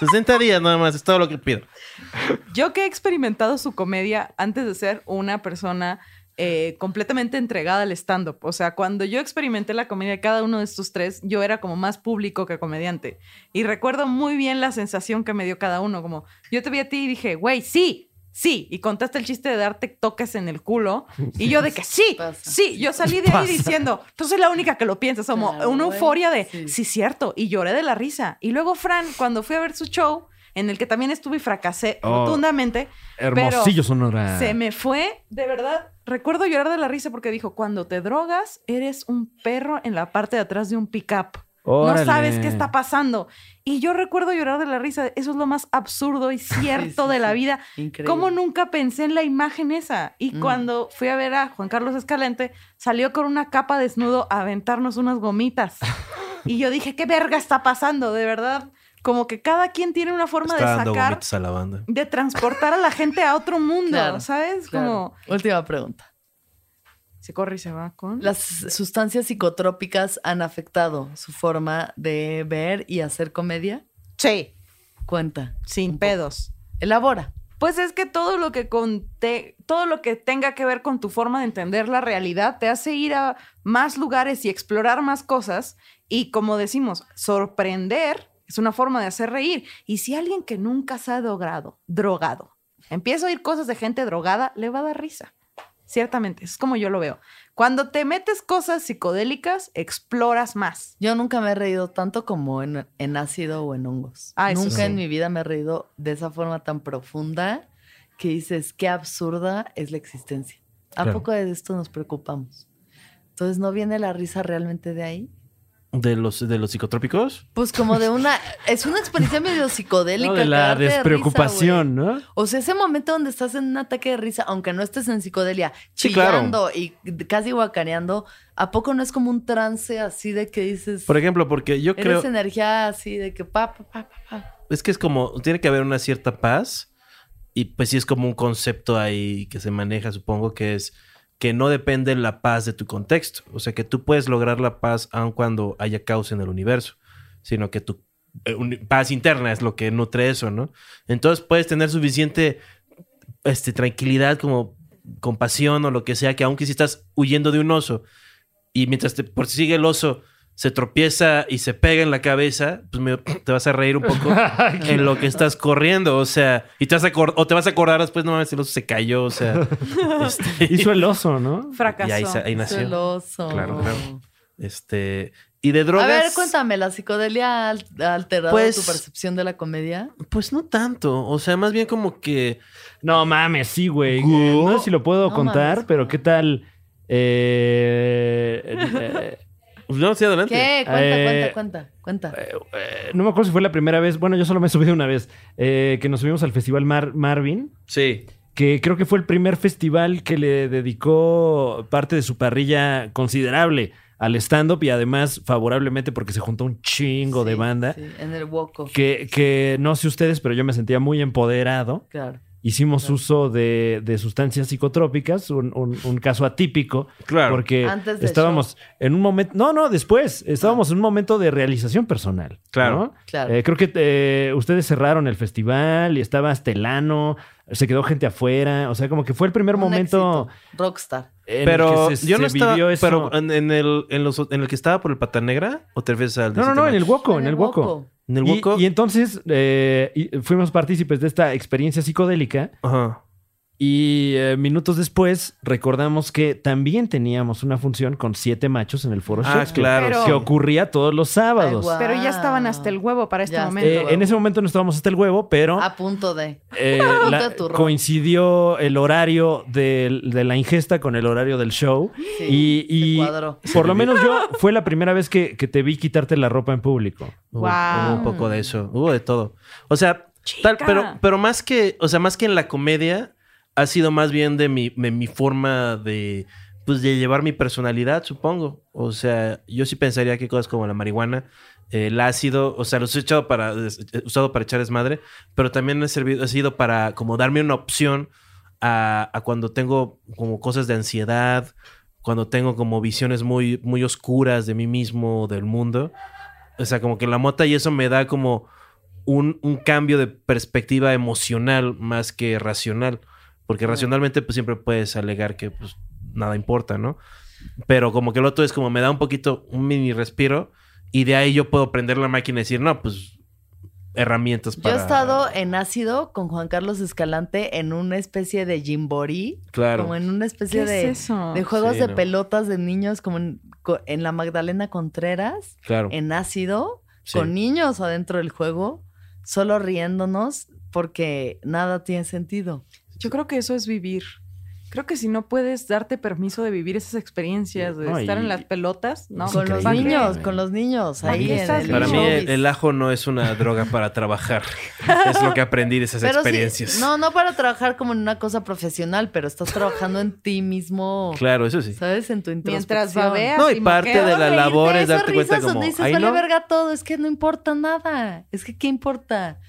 D: 60 días nada más, es todo lo que pido.
E: yo que he experimentado su comedia antes de ser una persona eh, completamente entregada al stand-up. O sea, cuando yo experimenté la comedia de cada uno de estos tres, yo era como más público que comediante. Y recuerdo muy bien la sensación que me dio cada uno. Como yo te vi a ti y dije, güey, sí. Sí, y contaste el chiste de darte toques en el culo. Y yo de que sí,
C: Pasa.
E: sí. Yo salí de ahí
F: Pasa.
E: diciendo, tú soy la única que lo piensas. Como
C: Claro,
E: una euforia de,
C: Sí.
E: sí, cierto. Y lloré de la risa. Y luego Fran, cuando fui a ver su show, en el que también estuve y fracasé
F: Oh,
E: rotundamente,
F: Hermosillo Sonora.
E: se me fue, de verdad. Recuerdo llorar de la risa porque dijo, cuando te drogas, eres un perro en la parte de atrás de un pickup. No sabes qué está pasando. Y yo recuerdo llorar de la risa. Eso es lo más absurdo y cierto
C: sí,
E: de la
C: sí.
E: vida.
C: Increíble.
E: ¿Cómo nunca pensé en la imagen esa? Y
C: Mm.
E: cuando fui a ver a Juan Carlos Escalente, salió con una capa desnudo a aventarnos unas gomitas. y yo dije, ¿qué verga está pasando? De verdad, como que cada quien tiene una forma
D: Está
E: de
D: dando
E: sacar,
D: gomitas a la banda.
E: de transportar a la gente a otro mundo,
C: Claro,
E: ¿sabes?
C: Claro.
E: Como
C: Última pregunta.
E: Se corre y se va con...
C: ¿Las sustancias psicotrópicas han afectado su forma de ver y hacer comedia?
E: Sí,
C: Cuenta.
E: sin
C: poco.
E: pedos.
C: Elabora.
E: Pues es que todo lo que conte, todo lo que tenga que ver con tu forma de entender la realidad te hace ir a más lugares y explorar más cosas y como decimos, sorprender es una forma de hacer reír. Y si alguien que nunca se ha drogado, drogado, empieza a oír cosas de gente drogada, le va a dar risa. Ciertamente, es como yo lo veo. Cuando te metes cosas psicodélicas, exploras más.
C: Yo nunca me he reído tanto como en, en ácido o en hongos.
E: Ah,
C: nunca
E: sí.
C: en mi vida me he reído de esa forma tan profunda que dices, qué absurda es la existencia. ¿A
D: Claro.
C: poco de esto nos preocupamos? Entonces, ¿no viene la risa realmente de ahí?
D: ¿De los, de los psicotrópicos?
C: Pues como de una... es una experiencia medio psicodélica.
F: No, de la
C: cagarte de risa,
F: despreocupación. ¿no?
C: O sea, ese momento donde estás en un ataque de risa, aunque no estés en psicodelia,
D: Sí, claro.
C: chillando y casi guacareando, ¿a poco no es como un trance así de que dices...
D: Por ejemplo, porque yo
C: Eres
D: creo...
C: energía así de que pa, pa, pa.
D: Es que es como... Tiene que haber una cierta paz. Y pues sí es como un concepto ahí que se maneja, supongo, que es que no depende la paz de tu contexto. O sea, que tú puedes lograr la paz aun cuando haya caos en el universo. sino que tu eh, paz interna es lo que nutre eso, ¿no? Entonces puedes tener suficiente este, tranquilidad como compasión o lo que sea, que aunque si estás huyendo de un oso y mientras te persigue el oso se tropieza y se pega en la cabeza, pues me- te vas a reír un poco en lo que estás corriendo, o sea, y te vas a o te vas a acordar después, no mames, el oso se cayó, o sea, este,
F: Hizo el oso, ¿no?
E: Fracasó.
D: y ahí, nació. Claro, claro. Este, y de drogas.
C: A ver, cuéntame, ¿la psicodelia ha alterado
D: Pues-
C: tu percepción de la comedia?
D: Pues no tanto, o sea, más bien como que
F: No mames, sí, güey. No sé si lo puedo
C: No
F: contar,
C: mames.
F: pero ¿qué tal? Eh, eh,
D: no, sí, adelante.
C: ¿Qué? Cuenta,
F: Eh,
C: cuenta, cuenta, cuenta.
F: eh, no me acuerdo si fue la primera vez. Bueno, yo solo me he subido una vez. eh, que nos subimos al Festival Mar- Marvin.
D: Sí.
F: que creo que fue el primer festival que le dedicó parte de su parrilla considerable al stand-up y además favorablemente porque se juntó un chingo de banda.
C: sí, en el Woco.
F: Que, que no sé ustedes, pero yo me sentía muy empoderado.
C: Claro.
F: Hicimos
C: Claro.
F: uso de, de sustancias psicotrópicas, un, un- un caso atípico,
D: Claro.
F: porque
C: Antes
F: estábamos en un momento, no, no, después, estábamos en un momento de realización personal.
D: Claro.
F: ¿no?
C: Claro.
F: Eh, creo que eh, ustedes cerraron el festival y estaba Estelano, se quedó gente afuera, o sea, como que fue el primer
C: Un
F: momento
C: éxito. Rockstar.
F: en
D: Pero
F: el que se,
D: yo no estaba.
F: vivió eso.
D: Pero en, en el, en, los, en el que estaba por el Pata Negra, o te refieres al
F: no, no, no, en el? Woco, en el Woco.
D: En el
F: Y- entonces eh, y fuimos partícipes de esta experiencia psicodélica
D: Ajá.
F: Y eh, minutos después recordamos que también teníamos una función con siete machos en el Foro
D: Ah,
F: Shakespeare,
D: claro.
E: Pero-
F: que ocurría todos los sábados.
C: Ay.
E: Pero ya estaban hasta el huevo para este
C: Ya
E: momento.
F: Eh, en ese momento no estábamos hasta el huevo, pero
C: A punto de.
F: eh,
C: punto
F: la- coincidió el horario de, la ingesta con el horario del show.
C: Sí,
F: y por lo menos yo fue la primera vez que, que te vi quitarte la ropa en público.
D: Hubo,
E: Wow.
D: hubo un poco de eso. Hubo de todo. O sea, tal, pero, pero más que, o sea, más que en la comedia, ha sido más bien de mi, de mi forma de, pues, de llevar mi personalidad, supongo. O sea, yo sí pensaría que cosas como la marihuana, eh, el ácido, o sea, los he echado para, usado para echar desmadre, pero también ha servido, ha sido para como darme una opción a, cuando tengo como cosas de ansiedad, cuando tengo como visiones muy, muy oscuras de mí mismo, del mundo. O sea, como que la mota y eso me da como un cambio de perspectiva emocional más que racional. Porque racionalmente pues siempre puedes alegar que pues nada importa, ¿no? Pero como que el otro es como me da un poquito, un mini respiro y de ahí yo puedo prender la máquina y decir, no, pues herramientas
C: Yo
D: para...
C: he estado en ácido con Juan Carlos Escalante en una especie de Jimbori.
D: Claro.
C: Como en una especie
E: ¿Qué
C: de,
E: es eso?
C: de juegos
D: Sí,
C: de
D: no.
C: pelotas de niños, como en, co- en la Magdalena Contreras,
D: Claro.
C: en ácido,
D: Sí.
C: con niños adentro del juego, solo riéndonos porque nada tiene sentido.
E: Yo creo que eso es vivir. Creo que si no puedes darte permiso de vivir esas experiencias, de
F: No,
E: estar en las pelotas, ¿no?
C: Con los niños, con los niños,
E: ¿Para
C: ahí en el
D: Para mí el, el ajo no es una droga para trabajar. es lo que aprendí de esas
C: Pero sí,
D: experiencias.
C: no, no para trabajar como en una cosa profesional, pero estás trabajando en ti mismo,
D: Claro, eso sí.
C: ¿sabes? En tu
E: Mientras babeas
D: No, y
E: y
D: parte de la labor es darte cuenta
C: risas
D: como,
C: donde dices,
D: "Ay,
C: vale
D: no".
C: verga todo, es que no importa nada. Es que, ¿qué importa?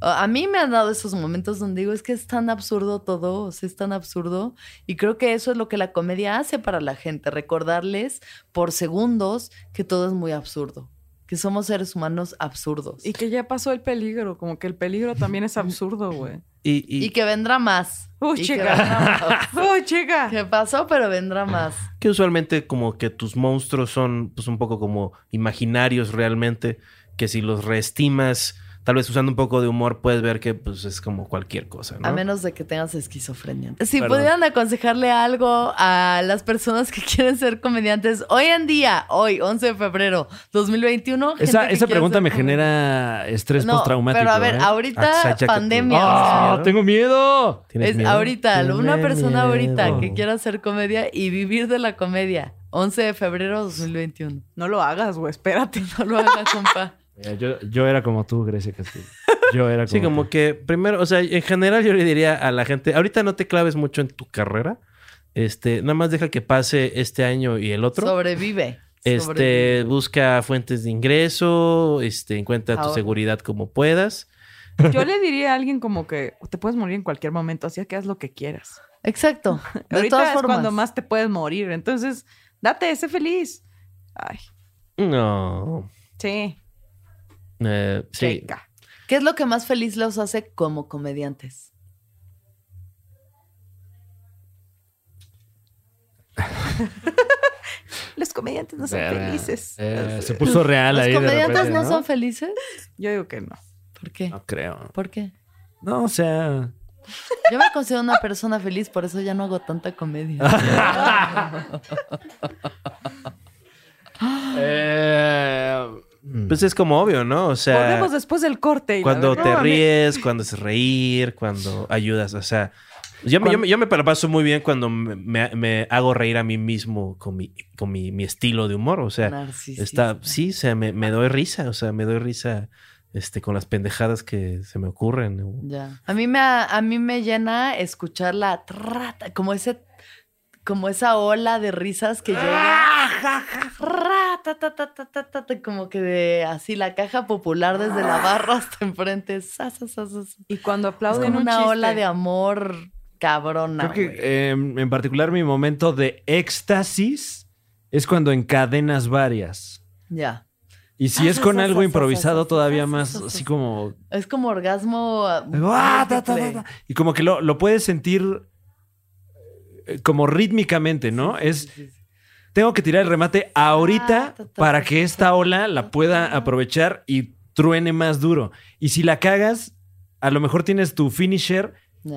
C: A mí me han dado esos momentos donde digo, es que es tan absurdo todo, o sea, es tan absurdo. Y creo que eso es lo que la comedia hace para la gente, recordarles por segundos que todo es muy absurdo, que somos seres humanos absurdos.
E: Y que ya pasó el peligro, como que el peligro también es absurdo, güey.
D: Y, y-
C: Y que vendrá más.
E: Uy,
C: que
E: chica. ¡Uy, chica!
C: ¿Qué pasó? Pero vendrá más.
D: que usualmente como que tus monstruos son pues un poco como imaginarios realmente, que si los reestimas, tal vez usando un poco de humor, puedes ver que pues es como cualquier cosa, ¿no?
C: A menos de que tengas esquizofrenia. Si
D: Perdón.
C: pudieran aconsejarle algo a las personas que quieren ser comediantes hoy en día, hoy, 11 de febrero 2021. gente
F: Esa,
C: que
F: esa pregunta
C: ser
F: me genera estrés
C: No,
F: postraumático.
C: Pero a ver,
F: ¿eh?
C: ahorita
D: Ah,
C: pandemia.
D: tú-
C: o sea,
F: ¡Ah! ¡Tengo miedo!
D: ¿Tienes
C: es
D: miedo?
C: ahorita,
D: Tiene
C: una persona ahorita que quiera hacer comedia y vivir de la comedia. 11 de febrero 2021.
E: No lo hagas, güey, espérate.
C: No lo haga, compa.
F: Yo, yo era como tú, Grecia Castillo. Yo era como
D: Sí, como
F: tú.
D: que primero, o sea, en general yo le diría a la gente, ahorita no te claves mucho en tu carrera, este, nada más deja que pase este año y el otro.
C: Sobrevive.
D: Este,
C: Sobrevive.
D: busca fuentes de ingreso, este, encuentra tu seguridad como puedas.
E: Yo le diría a alguien como que te puedes morir en cualquier momento, así que haz lo que quieras.
C: Exacto. De
E: Ahorita
C: todas
E: es
C: formas.
E: cuando más te puedes morir, entonces date, sé feliz. Ay,
D: No.
E: sí.
F: Eh, sí.
E: Checa.
C: ¿Qué es lo que más feliz los hace como comediantes?
E: Los comediantes no son
F: Verga.
E: felices.
F: Eh, se puso real
C: ¿Los
F: ahí. de
C: comediantes
F: repente,
C: no son felices?
E: Yo digo que no.
C: ¿Por qué?
F: No creo.
C: ¿Por qué?
F: No, o sea.
C: Yo me considero una persona feliz, por eso ya no hago tanta comedia.
F: eh,
D: Pues es como obvio, ¿no? O sea,
E: Volvemos después del corte. y
D: cuando te
E: no,
D: ríes, cuando haces reír, cuando ayudas, o sea, yo, me- yo, me- yo me paso muy bien cuando me, me- me hago reír a mí mismo con mi, con mi, mi estilo de humor, o sea, está, sí, o sea, me, me doy risa, o sea, me doy risa este, con las pendejadas que se me ocurren.
C: A mí me a mí me llena escuchar la trata, como ese como esa ola de risas que llega. Como que de así la caja popular desde la barra hasta enfrente.
E: Y cuando
C: Es
E: aplauden
C: como
E: un
C: una ola de amor cabrona.
F: creo que eh, en particular mi momento de éxtasis es cuando encadenas varias.
C: Ya.
F: Y si
C: Ah,
F: es con algo
C: sa,
F: improvisado
C: sa, sa,
F: todavía más así como
C: Es como orgasmo.
F: Ah, ta, ta, ta,
C: múltiple.
F: ta. Y como que lo, lo puedes sentir como rítmicamente, ¿no? Es, tengo que tirar el remate ahorita
C: Ah,
F: para que
C: ta,
F: esta
C: ta,
F: ola la pueda aprovechar y truene más duro. Y si la cagas, a lo mejor tienes tu finisher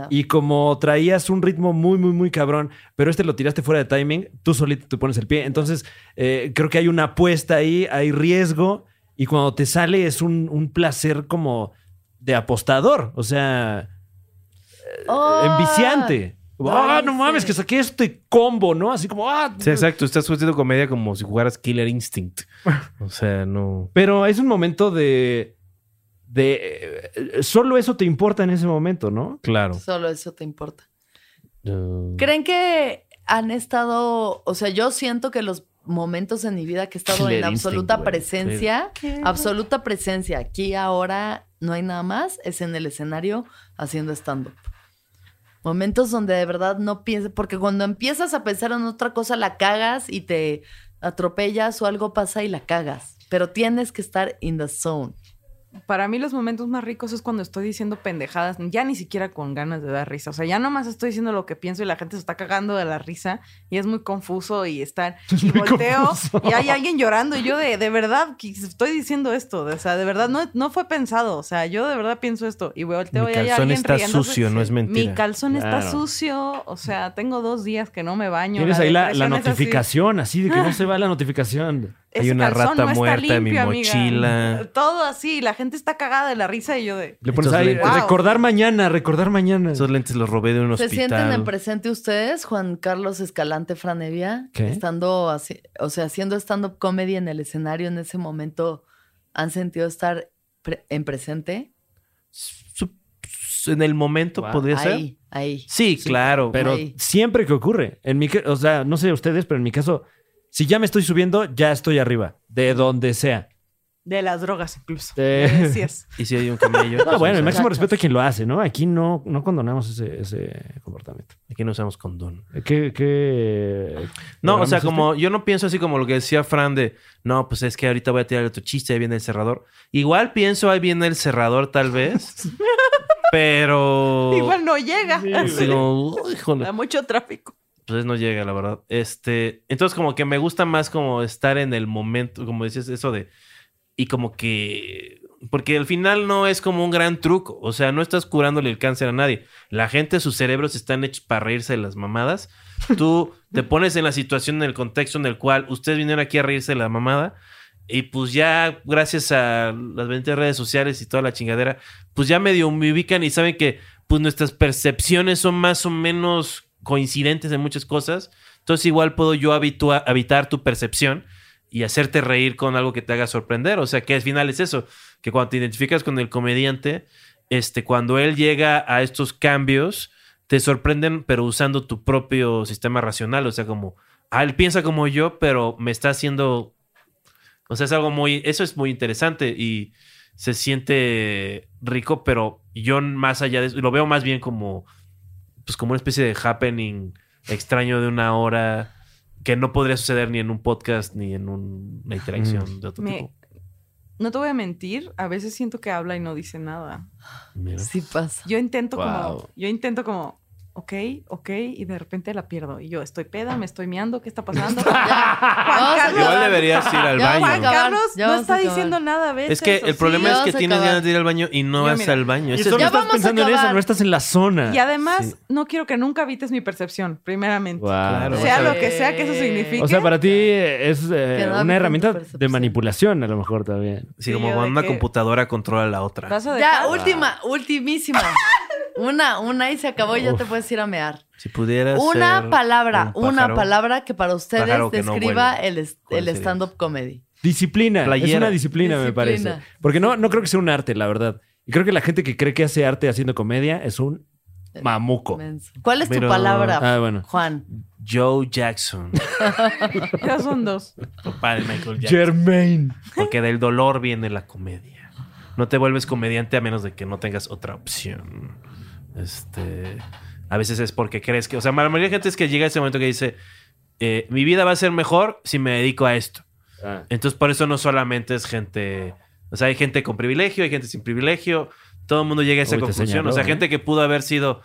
F: y como traías un ritmo muy, muy, muy cabrón, pero este lo tiraste fuera de timing, tú solito te pones el pie. Entonces, eh, creo que hay una apuesta ahí, hay riesgo, y cuando te sale es un, un placer como de apostador, o sea,
C: Oh,
F: enviciante. Ah, no mames, que saqué este combo, ¿no? Así como, ah.
D: Sí, exacto, estás haciendo comedia como si jugaras Killer Instinct. O sea, no.
F: Pero es un momento de. de eh, solo eso te importa en ese momento, ¿no?
D: Claro.
C: Solo eso te importa.
D: Uh,
C: ¿Creen que han estado, o sea, yo siento que los momentos en mi vida que he estado
F: Killer
C: en
F: instinct,
C: absoluta
F: güey.
C: presencia, absoluta presencia, aquí ahora no hay nada más, es en el escenario haciendo stand-up. Momentos donde de verdad no piensas, porque cuando empiezas a pensar en otra cosa la cagas y te atropellas o algo pasa y la cagas, pero tienes que estar in the zone.
E: Para mí los momentos más ricos es cuando estoy diciendo pendejadas, ya ni siquiera con ganas de dar risa. O sea, ya nomás estoy diciendo lo que pienso y la gente se está cagando de la risa y es muy confuso y están... Y
F: muy
E: volteo
F: confuso.
E: y hay alguien llorando y yo de, de verdad que estoy diciendo esto. O sea, de verdad no, no fue pensado. O sea, yo de verdad pienso esto y volteo
D: Mi
E: y hay
D: calzón
E: alguien
D: está
E: riéndose.
D: sucio, no es mentira.
E: Mi calzón está
F: Claro.
E: sucio. O sea, tengo dos días que no me baño.
F: Tienes ahí la, la
E: es así.
F: notificación, así. de que no se va la notificación.
D: Hay
E: Ese
D: una
E: calzón
D: rata
E: no está
D: muerta en mi
E: limpio, amiga.
D: mochila.
E: Todo así, la gente está cagada de la risa y yo de...
F: Le pones
D: Estos
F: ahí,
D: lentes.
F: recordar mañana, recordar mañana.
D: Esos lentes los robé de un
C: ¿Se
D: hospital.
C: sienten en presente ustedes, Juan Carlos Escalante Franevia?
F: ¿Qué?
C: Estando así, o sea, haciendo stand-up comedy en el escenario en ese momento, ¿han sentido estar pre- en presente?
D: En el momento
F: Wow.
D: podría ser.
C: Ahí, ahí.
D: Sí, claro.
F: Pero
C: Ahí.
F: siempre que ocurre. En mi, o sea, no sé ustedes, pero en mi caso, si ya me estoy subiendo, ya estoy arriba, de donde sea.
E: De las drogas incluso.
F: Eh.
E: Me decías.
D: Y si hay un camello.
F: No, bueno, el
D: pues,
F: máximo respeto a quien lo hace, ¿no? Aquí no, no condonamos ese, ese comportamiento.
D: Aquí no usamos condón.
F: ¿Qué, qué
D: No, o sea,
F: es este?
D: como yo no pienso así como lo que decía Fran de, no, pues es que ahorita voy a tirar otro chiste, ahí viene el cerrador. Igual pienso, ahí viene el cerrador tal vez, pero...
E: Igual no llega.
D: Así como, "Uy, híjole".
E: Da mucho tráfico.
D: Pues no llega, la verdad. Este, entonces como que me gusta más como estar en el momento, como decías, eso de, y como que, porque al final no es como un gran truco, o sea, no estás curándole el cáncer a nadie. La gente, sus cerebros están hechos para reírse de las mamadas. Tú te pones en la situación, en el contexto en el cual ustedes vinieron aquí a reírse de la mamada. Y pues ya, gracias a las benditas redes sociales y toda la chingadera, pues ya medio me ubican y saben que pues nuestras percepciones son más o menos coincidentes en muchas cosas. Entonces igual puedo yo habitar tu percepción y hacerte reír con algo que te haga sorprender. O sea, que al final es eso, que cuando te identificas con el comediante, este, cuando él llega a estos cambios, te sorprenden, pero usando tu propio sistema racional. O sea, como, ah, él piensa como yo, pero me está haciendo... O sea, es algo muy... Eso es muy interesante y se siente rico, pero yo más allá de eso, lo veo más bien como... Pues como una especie de happening extraño de una hora que no podría suceder ni en un podcast ni en un- una interacción de otro
E: Me-
D: tipo.
E: no te voy a mentir, a veces siento que habla y no dice nada.
F: Mira.
C: Sí pasa.
E: Yo intento
F: Wow.
E: como, yo intento como, ok, ok, y de repente la pierdo. Y yo estoy peda, me estoy miando, ¿qué está pasando? Juan Carlos,
D: Igual deberías ir al baño.
E: Juan Carlos no está diciendo nada a veces.
D: Es que el problema es que tienes
C: acabar.
D: ganas de ir al baño y no vas al baño.
F: Y solo
C: Ya
F: estás pensando en eso, no estás en la zona.
E: Y además,
D: Sí.
E: no quiero que nunca evites mi percepción, primeramente.
F: Wow.
D: Claro.
E: Sea
D: o sea,
E: lo que sea que eso signifique.
F: O sea, para ti es eh, una herramienta de manipulación, a lo mejor también.
D: Sí,
E: Sí,
D: como cuando una
E: que-
D: computadora controla la otra.
E: ¿Vas a
C: Ya, última, ultimísima. Una, una y se acabó y ya te puedes ir a mear.
D: Si pudieras
C: Una
D: ser
C: palabra,
D: un
C: una palabra que para ustedes
D: no
C: describa el, es-
D: ¿Cuál
C: el stand-up comedy.
F: Disciplina. Es una disciplina, me
C: Disciplina.
F: parece. Porque no, no creo que sea un arte, la verdad. Y creo que la gente que cree que hace arte haciendo comedia es un mamuco.
C: ¿Cuál es tu
D: Pero-
C: palabra,
F: Ah, bueno.
C: Juan?
D: Joe Jackson,
E: Ya son dos.
D: papá de Michael Jackson.
F: Germain.
D: Porque del dolor viene la comedia. No te vuelves comediante a menos de que no tengas otra opción. Este, a veces es porque crees que, o sea, la mayoría de gente es que llega ese momento que dice, eh, mi vida va a ser mejor si me dedico a esto.
F: Ah.
D: Entonces, por eso no solamente es gente, o sea, hay gente con privilegio, hay gente sin privilegio, todo el mundo llega a esa
F: Uy,
D: conclusión.
F: señaló,
D: o sea,
F: ¿eh?
D: gente que pudo haber sido,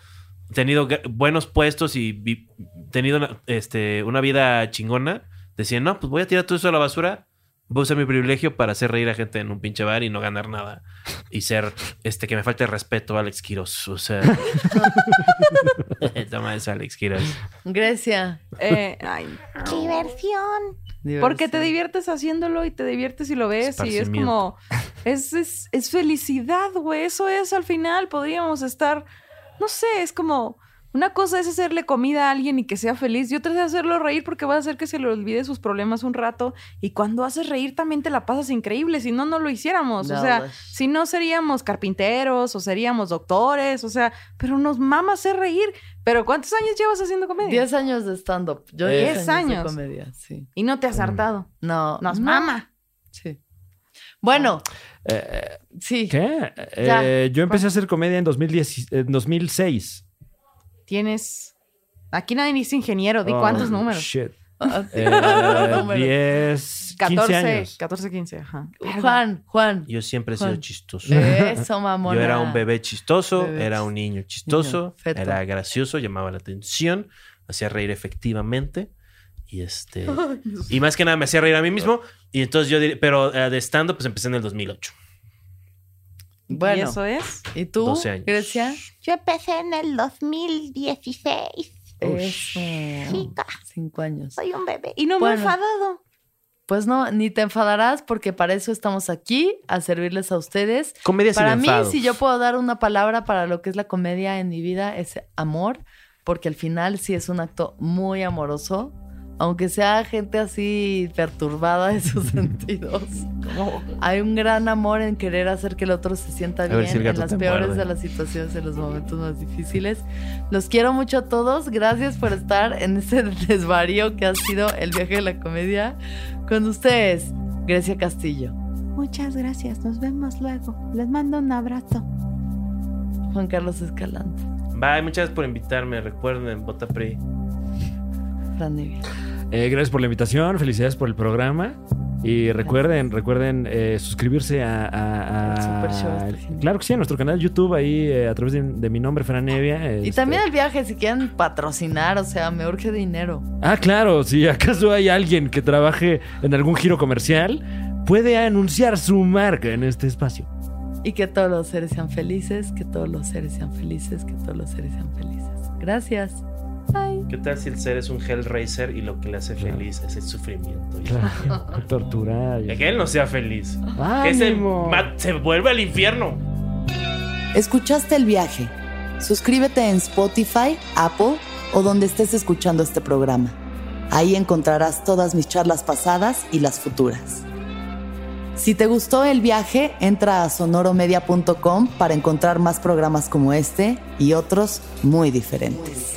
D: tenido buenos puestos y tenido una, este, una vida chingona, decían, no, pues voy a tirar todo eso a la basura, voy a usar mi privilegio para hacer reír a gente en un pinche bar y no ganar nada. Y ser, este, que me falte respeto a Alex Quiroz. O sea, toma eso, Alex Quiroz.
C: Grecia.
E: Eh, ay, diversión. Porque te diviertes haciéndolo y te diviertes y lo ves y es como, es, es, es felicidad, güey. Eso es al final. Podríamos estar, no sé, es como, una cosa es hacerle comida a alguien y que sea feliz y otra es hacerlo reír porque va a hacer que se le olvide sus problemas un rato. Y cuando haces reír también te la pasas increíble. Si no, no lo hiciéramos.
C: No,
E: o sea,
C: güey.
E: si no seríamos carpinteros o seríamos doctores, o sea, pero nos mama hacer reír. Pero ¿cuántos años llevas haciendo comedia?
C: Diez años de stand-up. Yo
F: Eh,
C: diez
E: Diez
C: años,
E: años.
C: de comedia, sí.
E: Y no te has hartado.
C: No.
E: Nos
C: no.
E: mama.
C: Sí. Bueno,
F: Eh,
C: sí.
F: ¿Qué?
C: Ya.
F: Eh, yo empecé a hacer comedia en, 2010, en 2006.
E: Tienes. Aquí nadie dice ingeniero, di
F: Oh,
E: cuántos números.
F: Shit.
C: Ah, sí.
F: Eh,
C: Números.
F: 10, 15
E: 14,
F: años.
E: 14, 15, ajá.
C: Juan, Juan.
D: Yo siempre he sido
C: Juan.
D: chistoso.
C: Eso, mamona.
D: Yo era un bebé chistoso,
C: Bebé
D: era un niño chistoso,
C: Niño,
D: era gracioso, llamaba la atención, hacía reír efectivamente. Y este. y más que nada me hacía reír a mí mismo. Y entonces yo pero eh, de stand pues empecé en el 2008.
E: ¿Y
C: Bueno,
E: eso es?
C: ¿y tú,
D: 12 años.
C: Grecia?
G: Yo empecé en el 2016.
C: Eso.
G: Chica.
C: Cinco años.
G: Soy un bebé.
E: Y no me he enfadado.
C: Pues no, ni te enfadarás porque para eso estamos aquí, a servirles a ustedes.
D: Comedia sin
C: Para mí,
D: enfado.
C: si yo puedo dar una palabra para lo que es la comedia en mi vida, es amor, porque al final sí es un acto muy amoroso, aunque sea gente así perturbada de sus sentidos. Hay un gran amor en querer hacer que el otro se sienta bien
D: si
C: en las peores
D: muerde.
C: de las situaciones, en los momentos más difíciles. Los quiero mucho a todos. Gracias por estar en este desvarío que ha sido el viaje de la comedia con ustedes, Grecia Castillo,
G: Muchas gracias. Nos vemos luego. Les mando un abrazo.
C: Juan Carlos Escalante,
D: Bye, muchas gracias por invitarme. Recuerden, Bota Pri.
C: Fran.
F: Eh, gracias por la invitación, felicidades por el programa. Y recuerden, recuerden eh, suscribirse a, a- a-
C: El Super Show este.
F: Claro que sí, a nuestro canal de YouTube, ahí eh, a través de, de mi nombre, Fran Evia.
C: Y
F: este-
C: también el viaje, si quieren patrocinar, o sea, me urge dinero.
F: Ah, claro, si acaso hay alguien que trabaje en algún giro comercial, puede anunciar su marca en este espacio.
C: Y que todos los seres sean felices, que todos los seres sean felices, que todos los seres sean felices. Gracias.
D: ¿Qué tal si el ser es un Hellraiser y lo que le hace
F: Claro.
D: feliz es el sufrimiento?
F: Claro, torturar.
D: Y que él no sea feliz. Que se, se vuelve al infierno.
H: ¿Escuchaste el viaje? Suscríbete en Spotify, Apple o donde estés escuchando este programa. Ahí encontrarás todas mis charlas pasadas y las futuras. Si te gustó el viaje, entra a sonoromedia.com para encontrar más programas como este y otros muy diferentes.